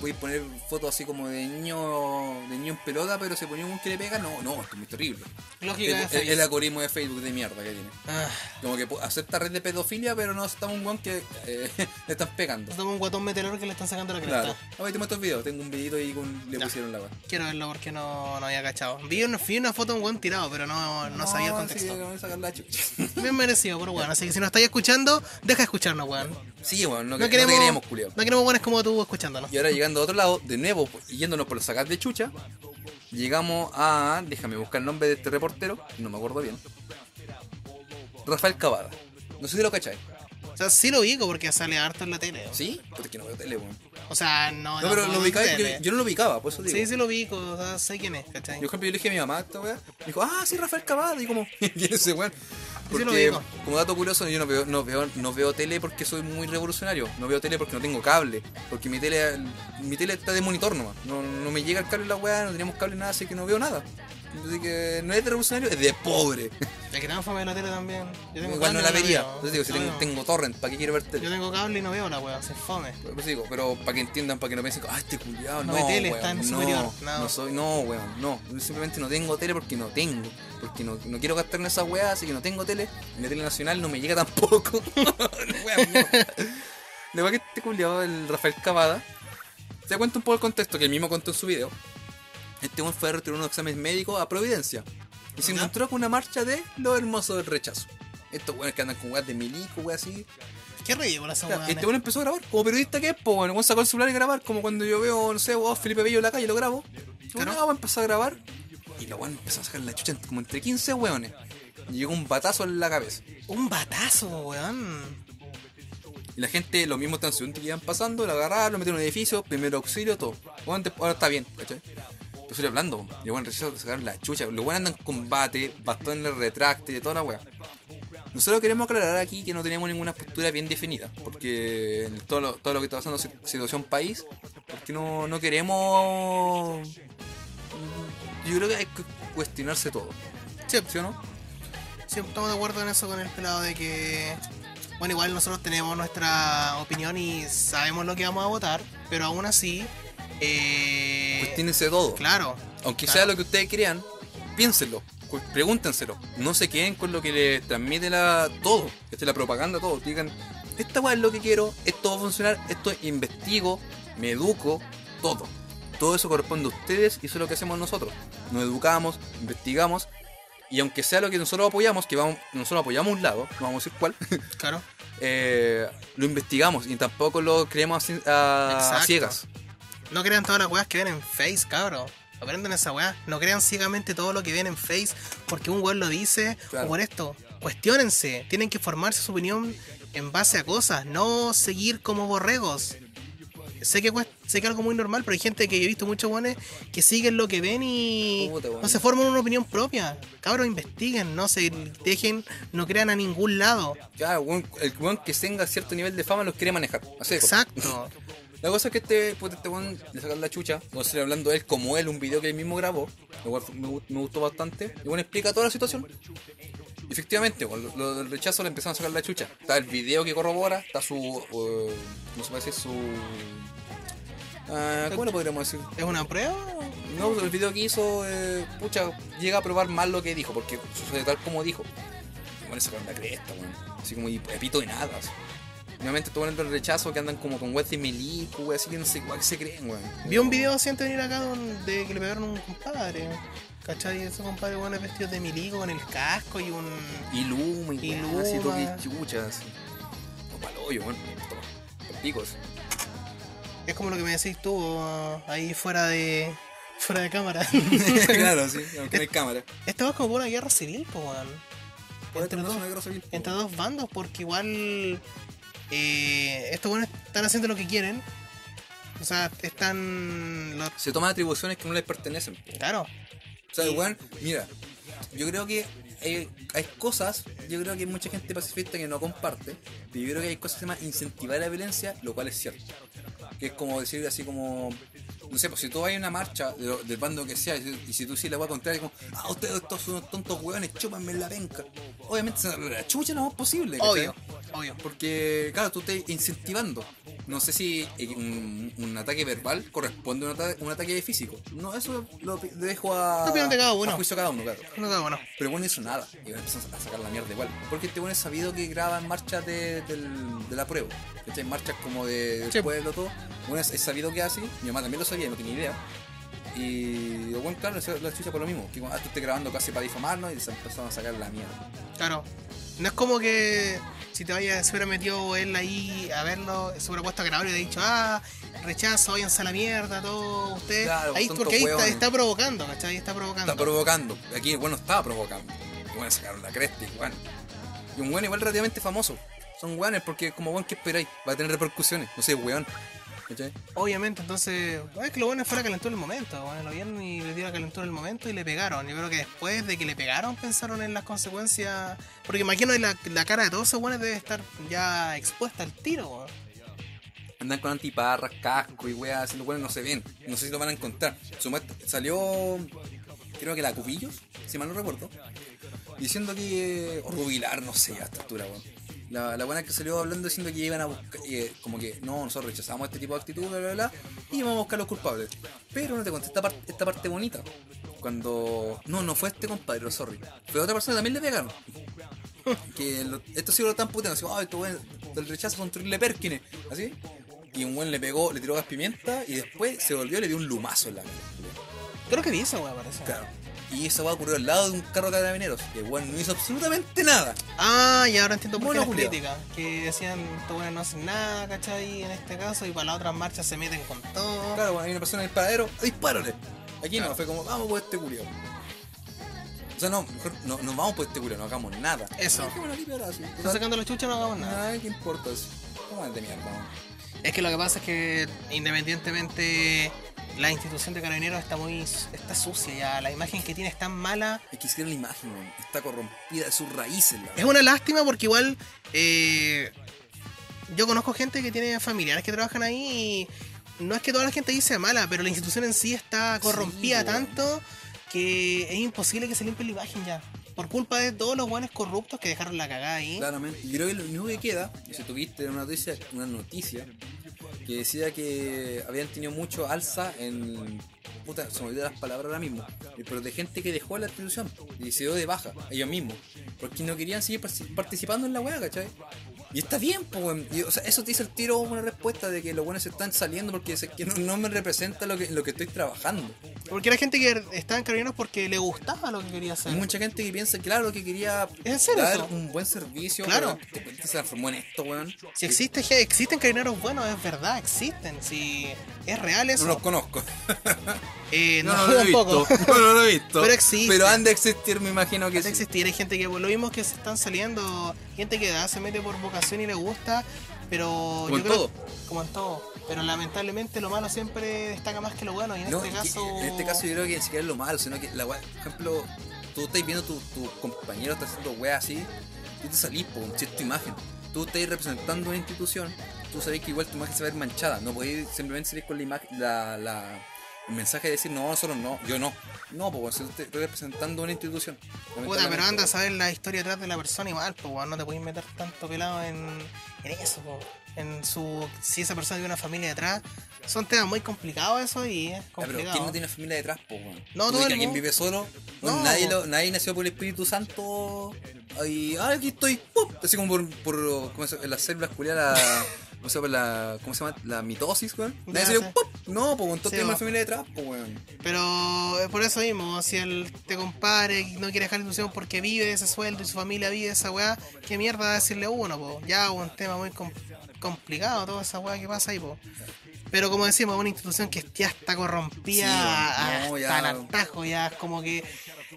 podéis poner fotos así como de niño, de niño en pelota, pero se ponía un que le pega, no, no, esto es muy terrible. Lógica El, el- el algoritmo de Facebook de mierda que tiene. Ah, Como que acepta red de pedofilia, pero no acepta un guan que eh, <laughs> le están pegando. tengo un guatón meteor que le están sacando la cresta. Claro. Ahora te muestro el video, tengo un videito ahí con le pusieron la weá. Quiero verlo porque no, no había cachado. Vi una, vi una foto de un buen tirado, pero no, no, sabía el sí, contexto. a chucha. Bien merecido, por weón. Así que si nos estáis escuchando, deja de escucharnos, weón. Sí, no, No que- no queremos, culiao. no queremos buenas como tú escuchándonos. Y ahora llegando a otro lado, de nuevo, pues, yéndonos por los sacar de chucha, llegamos a. Déjame buscar el nombre de este reportero, no me acuerdo bien. Rafael Cavada. No sé si lo cacháis. O sea, sí lo ubico porque sale harto en la tele. ¿Sí? Porque que no veo tele, weón. O sea, no. No, pero no lo ubicaba, yo, yo no lo ubicaba, por eso digo. Sí, sí lo ubico, o sea, sé quién es, ¿cachai? Yo, por ejemplo, yo le dije a mi mamá esta weá, dijo, ah, sí, Rafael Cavada, y como, <laughs> ¿quién es ese weón? Lo Porque, como dato curioso, yo no veo, no, veo, no veo tele porque soy muy revolucionario. No veo tele porque no tengo cable. Porque mi tele mi tele está de monitor nomás. No, no me llega el cable en la weá, no tenemos cable nada, así que no veo nada. Así que no es de revolucionario, es de pobre. Es que tengo fama de la tele también. Yo tengo Igual no la vería. Entonces digo, si No, tengo, torrent, ¿para qué quiero ver tele? Yo tengo cable y no veo la weá, se fome. Pues digo, pero para que entiendan, para que no piensen, ah, este culiado, No no, tele, weón, está en no, superior, no, no. soy, no, weón, no. Yo simplemente no tengo tele porque no tengo. Porque no, no quiero gastar en esa weá, así que no tengo tele. Y la tele nacional no me llega tampoco. <laughs> Le va que este culiado, el Rafael Cavada, te cuento un poco el contexto que él mismo contó en su video. Este weón fue a retirar unos exámenes médicos a Providencia. Y se Ya. encontró con una marcha de lo hermoso del rechazo. Estos weones que andan con weas de milico, weas así. Qué ridículo esa Claro, este bueno empezó a grabar, como periodista que es, pues bueno, sacó el celular y grabar, como cuando yo veo, no sé, vos, Felipe Bello en la calle, lo grabo. Y bueno, Claro. ah, empezó a grabar, y lo bueno empezó a sacar la chucha como entre 15 weones. Y llegó un batazo en la cabeza. Un batazo, weón. Y la gente, los mismos transeúntes que iban pasando, lo agarraron, lo metieron en un edificio, primero auxilio, todo. Bueno, ahora está bien, ¿cachai? Pero estoy hablando, y bueno, recién sacaron la chucha. Los buenos andan con bate, bastones retracte y toda la wea. Nosotros queremos aclarar aquí que no tenemos ninguna postura bien definida, porque en todo lo, todo lo que está pasando si- situación país, porque no, no queremos... Yo creo que hay que cuestionarse todo, Sí, ¿sí o no? sí, estamos de acuerdo en eso con el pelado de que. Bueno, igual nosotros tenemos nuestra opinión y sabemos lo que vamos a votar, pero aún así. Eh, Cuestiónense todo. claro. Aunque claro. sea lo que ustedes crean, piénsenlo, pregúntenselo. No se queden con lo que les transmite la todo. ¿cachai? La propaganda, todo. Digan, esta weá es lo que quiero, esto va a funcionar, esto investigo, me educo, todo. Todo eso corresponde a ustedes y eso es lo que hacemos nosotros. Nos educamos, investigamos y aunque sea lo que nosotros apoyamos, que vamos, nosotros apoyamos un lado, no vamos a decir cuál, <laughs> Claro. eh, lo investigamos y tampoco lo creemos a, ciegas. No crean todas las weas que ven en Face, cabro. Aprendan esa weá. No crean ciegamente todo lo que ven en Face porque un weón lo dice Claro. o por esto. Cuestiónense. Tienen que formarse su opinión en base a cosas, no seguir como borregos. Sé que, sé que es algo muy normal, pero hay gente que he visto muchos weones que siguen lo que ven y no se forman una opinión propia. Cabros, investiguen, no se dejen, no crean a ningún lado. Ya, el weón que tenga cierto nivel de fama los quiere manejar. Así. Exacto. <laughs> La cosa es que este, puta, este weón le sacan la chucha. A seguir hablando de él como él, un video que él mismo grabó. Lo cual me, gu- me gustó bastante. Y bueno, explica toda la situación. Efectivamente, con lo, lo del rechazo le empezaron a sacar la chucha. Está el video que corrobora, está su. eh, ¿Cómo se puede decir? Su. ah, ¿Cómo lo podríamos decir? ¿Es una prueba? No, el video que hizo, eh, pucha, llega a probar mal lo que dijo, porque sucede tal como dijo. Bueno, sacaron la cresta, weón. Así como y pito de nada. así. Estoy poniendo el rechazo que andan como con Wesley Milico, weón, así que no sé cuál se creen, weón. Vi un video antes de venir acá don- de que le pegaron a un compadre. ¿Cachai? Ese compadre bueno vestido de milico con el casco y un. Y Luma, y, Y weón, así todo que Luma. así. No paloyo, weón. Toma, por picos. Es como lo que me decís tú uh, ahí fuera de. fuera de cámara. <laughs> claro, sí, aunque no hay cámara. Esto es como una guerra civil, pues weón. Entre dos, una guerra civil, po, entre weón. dos bandos, porque igual. Eh, estos buenos están haciendo lo que quieren. O sea, están. Se toman atribuciones que no les pertenecen. claro. O sea, weón, mira, yo creo que hay, hay cosas, yo creo que hay mucha gente pacifista que no comparte, pero yo creo que hay cosas que se llama incentivar la violencia, lo cual es cierto. Que es como decir así como, no sé, pues si tú vas a una marcha de del bando que sea, y si, y si tú sí la vas a contraria, como, ah, ustedes estos son unos tontos hueones, chúpanme en la penca. Obviamente se la chucha lo más posible. Obvio, obvio. Porque, claro, tú estás incentivando. No sé si eh, un, un ataque verbal corresponde a un, ata- un ataque físico. No, eso lo dejo a, de cada uno. a juicio de cada uno, claro. No está bueno. Pero bueno, hizo nada. Y empezó a sacar la mierda igual. Porque este bueno es sabido que graba en marchas de, del- de la prueba. ¿Cachai? En marchas como de, del Sí. pueblo, todo. Bueno, es, es sabido que así. Mi mamá también lo sabía, no tenía idea. Y bueno, claro, la chucha por lo mismo. Que ah, tú estás grabando casi para difamarnos y se empezaron a sacar la mierda. Claro. No es como que si te vaya, se hubiera metido él ahí a verlo, se hubiera puesto a grabar y le hubiera dicho, ah, rechazo, váyanse a la mierda, todo usted. Claro, ahí, porque ahí está, provocando, ¿cachai? Está provocando. Está provocando. Aquí bueno estaba provocando. Y bueno, sacaron la cresta y bueno. Y un weón igual relativamente famoso. Son weones porque como weón que esperáis, va a tener repercusiones. No sé, weón. ¿Cachai? Obviamente, entonces, es que lo bueno fue la calentura en el momento. Bueno, lo vieron y le dio la calentura en el momento y le pegaron. Yo creo que después de que le pegaron pensaron en las consecuencias. Porque imagino que la, la cara de todos esos buenos debe estar ya expuesta al tiro, weón. Andan con antiparras, casco y weas, los weones no se ven. No sé si lo van a encontrar. Salió, creo que la Cubillos, si mal no recuerdo, diciendo que. O Rubilar, no sé, a esta altura, weón. La, la buena que salió hablando diciendo que iban a buscar, eh, como que no, nosotros rechazamos este tipo de actitud, bla, bla, bla, y íbamos a buscar los culpables. Pero no te conté esta, parte esta parte bonita. Cuando. No, no fue este compadre, sorry. Fue otra persona que también le pegaron. que lo- esto sí lo están puteando, así, ay, estos weones del rechazo son terrible Perkines, así. Y un buen le pegó, le tiró gas pimienta y después se volvió y le dio un lumazo en la cara. Creo que vi eso, weón, parece. Claro. Y eso va a ocurrir al lado de un carro de carabineros. Que bueno, no hizo absolutamente nada. Ah, y ahora entiendo por qué las críticas. Que decían, estos buenos no hacen nada, ¿cachai? En este caso, y para las otras marchas se meten con todo. Claro, bueno, hay una persona en el paradero, dispárale. Aquí Claro. no, fue como, vamos por este culiao. O sea, no, mejor no, no vamos por este culiao, no hagamos nada. Eso. Están sacando la chucha, no hagamos nada. Ay, ¿qué importa eso? ¿Cómo de mierda? no? Es que lo que pasa es que independientemente la institución de carabineros está muy está sucia ya, la imagen que tiene es tan mala. Es que hicieron la imagen. Está corrompida de sus raíces, la Es una lástima porque igual eh, yo conozco gente que tiene familiares que trabajan ahí y no es que toda la gente ahí sea mala, pero la institución en sí está corrompida Sí, tanto que es imposible que se limpie la imagen ya. Por culpa de todos los buenos corruptos que dejaron la cagada ahí. Claramente. Y creo que lo único que queda, si tuviste una noticia, una noticia que decía que habían tenido mucho alza en, puta, se me olvidan las palabras ahora mismo, pero de gente que dejó la institución y se dio de baja, ellos mismos, porque no querían seguir partic- participando en la weá, ¿cachai? Y está bien, pues, o sea, eso te dice el tiro una respuesta de que los buenos se están saliendo porque que no, no me representa lo que, lo que estoy trabajando. Porque era gente que estaba en Carabineros porque le gustaba lo que quería hacer. Hay mucha gente que piensa, claro, que quería ¿Es dar eso? un buen servicio, Claro. pero se transformó en esto, weón. Si existe, existen carabineros buenos, es verdad, existen. Si es real eso. No los conozco. <laughs> Eh, no, No, no lo he tampoco. visto. No, no lo he visto. Pero existe. Pero han de existir, me imagino que Puede sí. existir, hay gente que lo mismo que se están saliendo, gente que se mete por vocación y le gusta, pero Como yo en creo- todo. como en todo. Pero lamentablemente lo malo siempre destaca más que lo bueno y en No, este caso en este caso yo creo que ni siquiera es lo malo, sino que la por ejemplo, tú estás viendo tu, tu compañero está haciendo weá así, tú te salís po, si es tu imagen. Tú estás representando una institución, tú sabes que igual tu imagen se va a ver manchada, no podés simplemente salir con la imagen, la, la- el mensaje de decir no, nosotros no, yo no. No, pues estoy representando una institución. Puta, pero anda a saber la historia detrás de la persona igual, pues no te puedes meter tanto pelado en, en eso, po. en su si esa persona tiene una familia detrás, son temas muy complicados eso y es Ah, pero complicado. ¿quién no tiene familia detrás, po, weón? No, ¿Tú todo el mundo. vive solo? No. Nadie, lo- nadie nació por el Espíritu Santo y ah, aquí estoy, ¡pum! así como por, por ¿cómo se llama? las células culiadas, <laughs> la, ¿cómo se llama? La, ¿cómo se llama? La mitosis, weón. No, pues entonces Sí, tiene una po. familia detrás, pues weón. Pero es por eso mismo, si él te compare y no quiere dejar la ilusión porque vive de ese sueldo y su familia vive de esa weá, ¿qué mierda va a decirle uno, po? Ya un tema muy com- complicado, toda esa weá que pasa ahí, po. Pero como decimos, una institución que ya está corrompida Sí, no, hasta ya- el hartajo, ya es como que,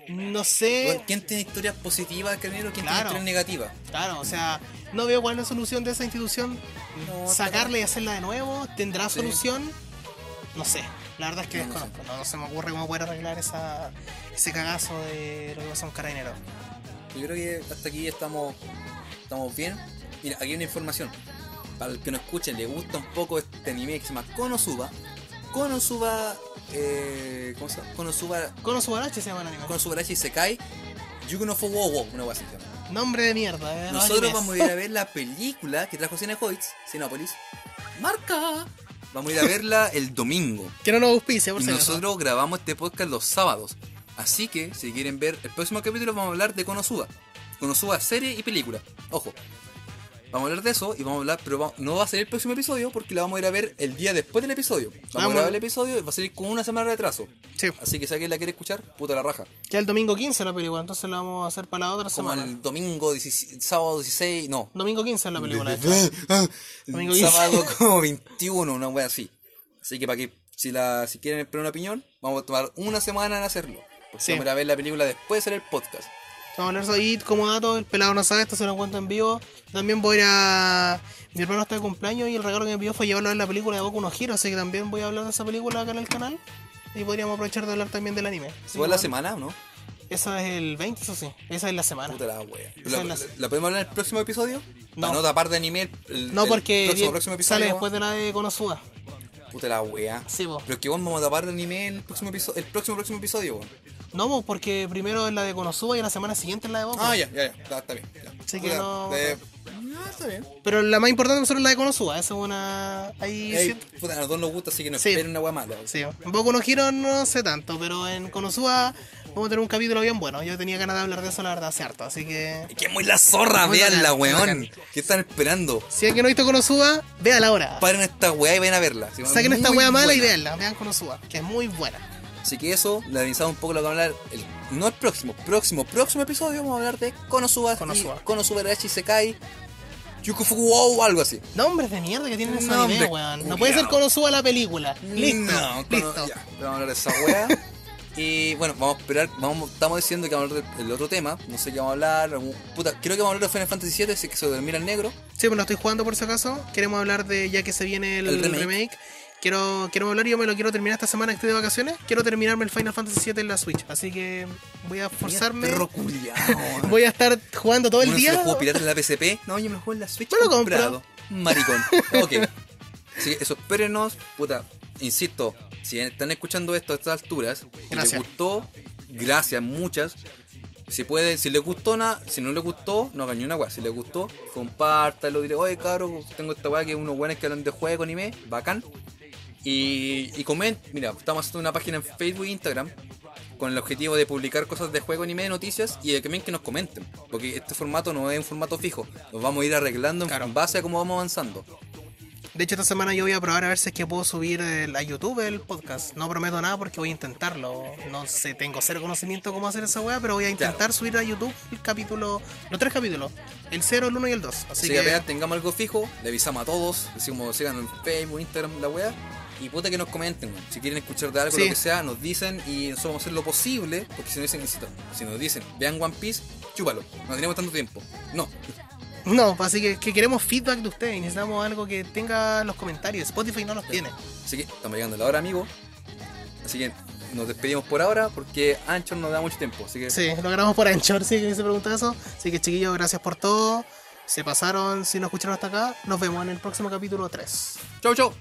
no sé, ¿Quién tiene historias positivas, carnero? ¿Quién Claro. tiene historias negativas? claro, o sea, no veo cuál es la solución de esa institución, No, sacarla y hacerla de nuevo, ¿tendrá Sí. solución? No sé, la verdad es que No, no sé. desconozco, no, se me ocurre cómo poder arreglar esa, ese cagazo de lo que pasa en Carabinero. Yo creo que hasta aquí estamos, estamos bien. Mira, aquí hay una información. Para el que no escuchen, le gusta un poco este anime que se llama Konosuba. Konosuba, eh, ¿cómo se llama? Konosuba, Kono Subarachi se llama el anime. Konosuba Rachi Sekai, Yuko no Fuwowo, una cosa así. Nombre de mierda, eh. Nosotros vamos a ir a <laughs> ver la película que trajo Cinehoids, Cinépolis. Marca. Vamos a ir a verla el domingo. Que no nos auspicia, por Y nosotros grabamos este podcast los sábados. Así que, si quieren ver el próximo capítulo, vamos a hablar de Konosuba. Konosuba, serie y película. Ojo. Vamos a hablar de eso y vamos a hablar, pero va- no va a ser el próximo episodio porque la vamos a ir a ver el día después del episodio. Vamos, Vamos. a grabar el episodio y va a salir con una semana de retraso. Sí, Así que si alguien la quiere escuchar, puta la raja. ya el domingo 15 la película, entonces la vamos a hacer para la otra Como semana. el domingo, 16 sábado 16, no. Domingo 15 es la película, <laughs> hecho. Domingo El 15. sábado <laughs> como 21, una wea así. Así que para que, si, la, si quieren esperar una opinión, vamos a tomar una semana en hacerlo. Porque Sí. vamos a ver la película después de hacer el podcast. Vamos a hablar de ahí como dato, el pelado no sabe, esto se lo cuento en vivo. También voy a ir a... Mi hermano está de cumpleaños y el regalo que me pidió fue llevarlo a ver la película de Boku no Hero, así que también voy a hablar de esa película acá en el canal. Y podríamos aprovechar de hablar también del anime. ¿Se Sí, fue la semana o no? Esa es el 20, eso sí. Esa es la semana. Puta la wea. ¿La, es la- la podemos hablar en el próximo episodio? No. Para no tapar de anime el, No, el porque próximo, die- próximo episodio. sale después de la de Konosuba. Puta la wea. Sí, po. Pero es que vos vamos a tapar de anime el próximo episodio, el próximo próximo episodio, weón. No, po, porque primero es la de Konosuba y la semana siguiente es la de Boku. Ah, ya, ya, ya. Está, está bien. ya. Así que no- eh, ah, está bien. Pero la más importante nosotros es la de Konosuba. Esa es una... Ahí Ey, puta, a los dos nos gusta, así que no Sí. esperen una wea mala. Sí, en Boku no Hero no sé tanto, pero en Konosuba vamos a tener un capítulo bien bueno. Yo tenía ganas de hablar de eso, la verdad, cierto. Así que Es que es muy la zorra, Muy veanla, bacán, weón. ¿Qué están esperando? si alguien no ha visto Konosuba, véala ahora. Paren esta weá y vayan a verla. así, Saquen esta wea mala y véanla. Vean Konosuba, que es muy buena. Así que eso, le avisamos un poco lo que vamos a hablar. El, no el próximo, próximo, próximo episodio vamos a hablar de Konosuba. Konosuba. y Konosuba Rachi Sekai. Yukufuku o algo así. Nombres de mierda que tienen esos anime, weón. No puede ser Konosuba la película. Listo, No, listo. ya, vamos a hablar de esa weá. <laughs> Y bueno, vamos a esperar, vamos, estamos diciendo que vamos a hablar del, otro tema, no sé qué vamos a hablar, puta, creo que vamos a hablar de Final Fantasy VII, es que se termina el negro, Sí, pues lo estoy jugando por si acaso. Queremos hablar de, ya que se viene el, El remake. remake. Quiero, quiero hablar, yo me lo quiero terminar esta semana que estoy de vacaciones. Quiero terminarme el Final Fantasy VII en la Switch. Así que voy a forzarme. Perro. <laughs> Voy a estar jugando todo el día. lo juego pirata en la PSP. No, yo me lo juego en la Switch. Me lo compro. comprado. Maricón. <laughs> Ok. Así que eso, espérenos. Puta, insisto, si están escuchando esto a estas alturas y les Gracias. gustó, gracias, muchas. Si puede, si les gustó nada, si no les gustó, no hagan ni una weá. Si les gustó, compártalo, dile, oye caro, tengo esta weá que unos buenos que hablan de juego, anime, bacán. Y, y coment, mira, estamos haciendo una página en Facebook e Instagram con el objetivo de publicar cosas de juego, anime, noticias y de también que nos comenten. Porque este formato no es un formato fijo, lo vamos a ir arreglando Claro. en base a cómo vamos avanzando. De hecho, esta semana yo voy a probar a ver si es que puedo subir el- a YouTube el podcast. No prometo nada porque voy a intentarlo. No sé, tengo cero conocimiento cómo hacer esa weá, pero voy a intentar Claro. subir a YouTube el capítulo, los tres capítulos: el 0, el 1 y el 2. Así, Así que, que apenas tengamos algo fijo, le avisamos a todos, decimos sigan en Facebook, Instagram, la wea. Y puta que nos comenten, si quieren escuchar de algo, Sí. lo que sea, nos dicen y nosotros vamos a hacer lo posible, porque si nos dicen, si nos dicen, vean One Piece, chúpalo, no tenemos tanto tiempo. No, <laughs> No, así que, que queremos feedback de ustedes. Necesitamos algo que tenga los comentarios. Spotify no los tiene. Así que estamos llegando a la hora, amigo. Así que nos despedimos por ahora porque Anchor nos da mucho tiempo. Así que Sí, lo grabamos por Anchor, <laughs> sí, que se pregunta eso. Así que chiquillos, gracias por todo. Se pasaron, si nos escucharon hasta acá, nos vemos en el próximo capítulo 3. chau, chau.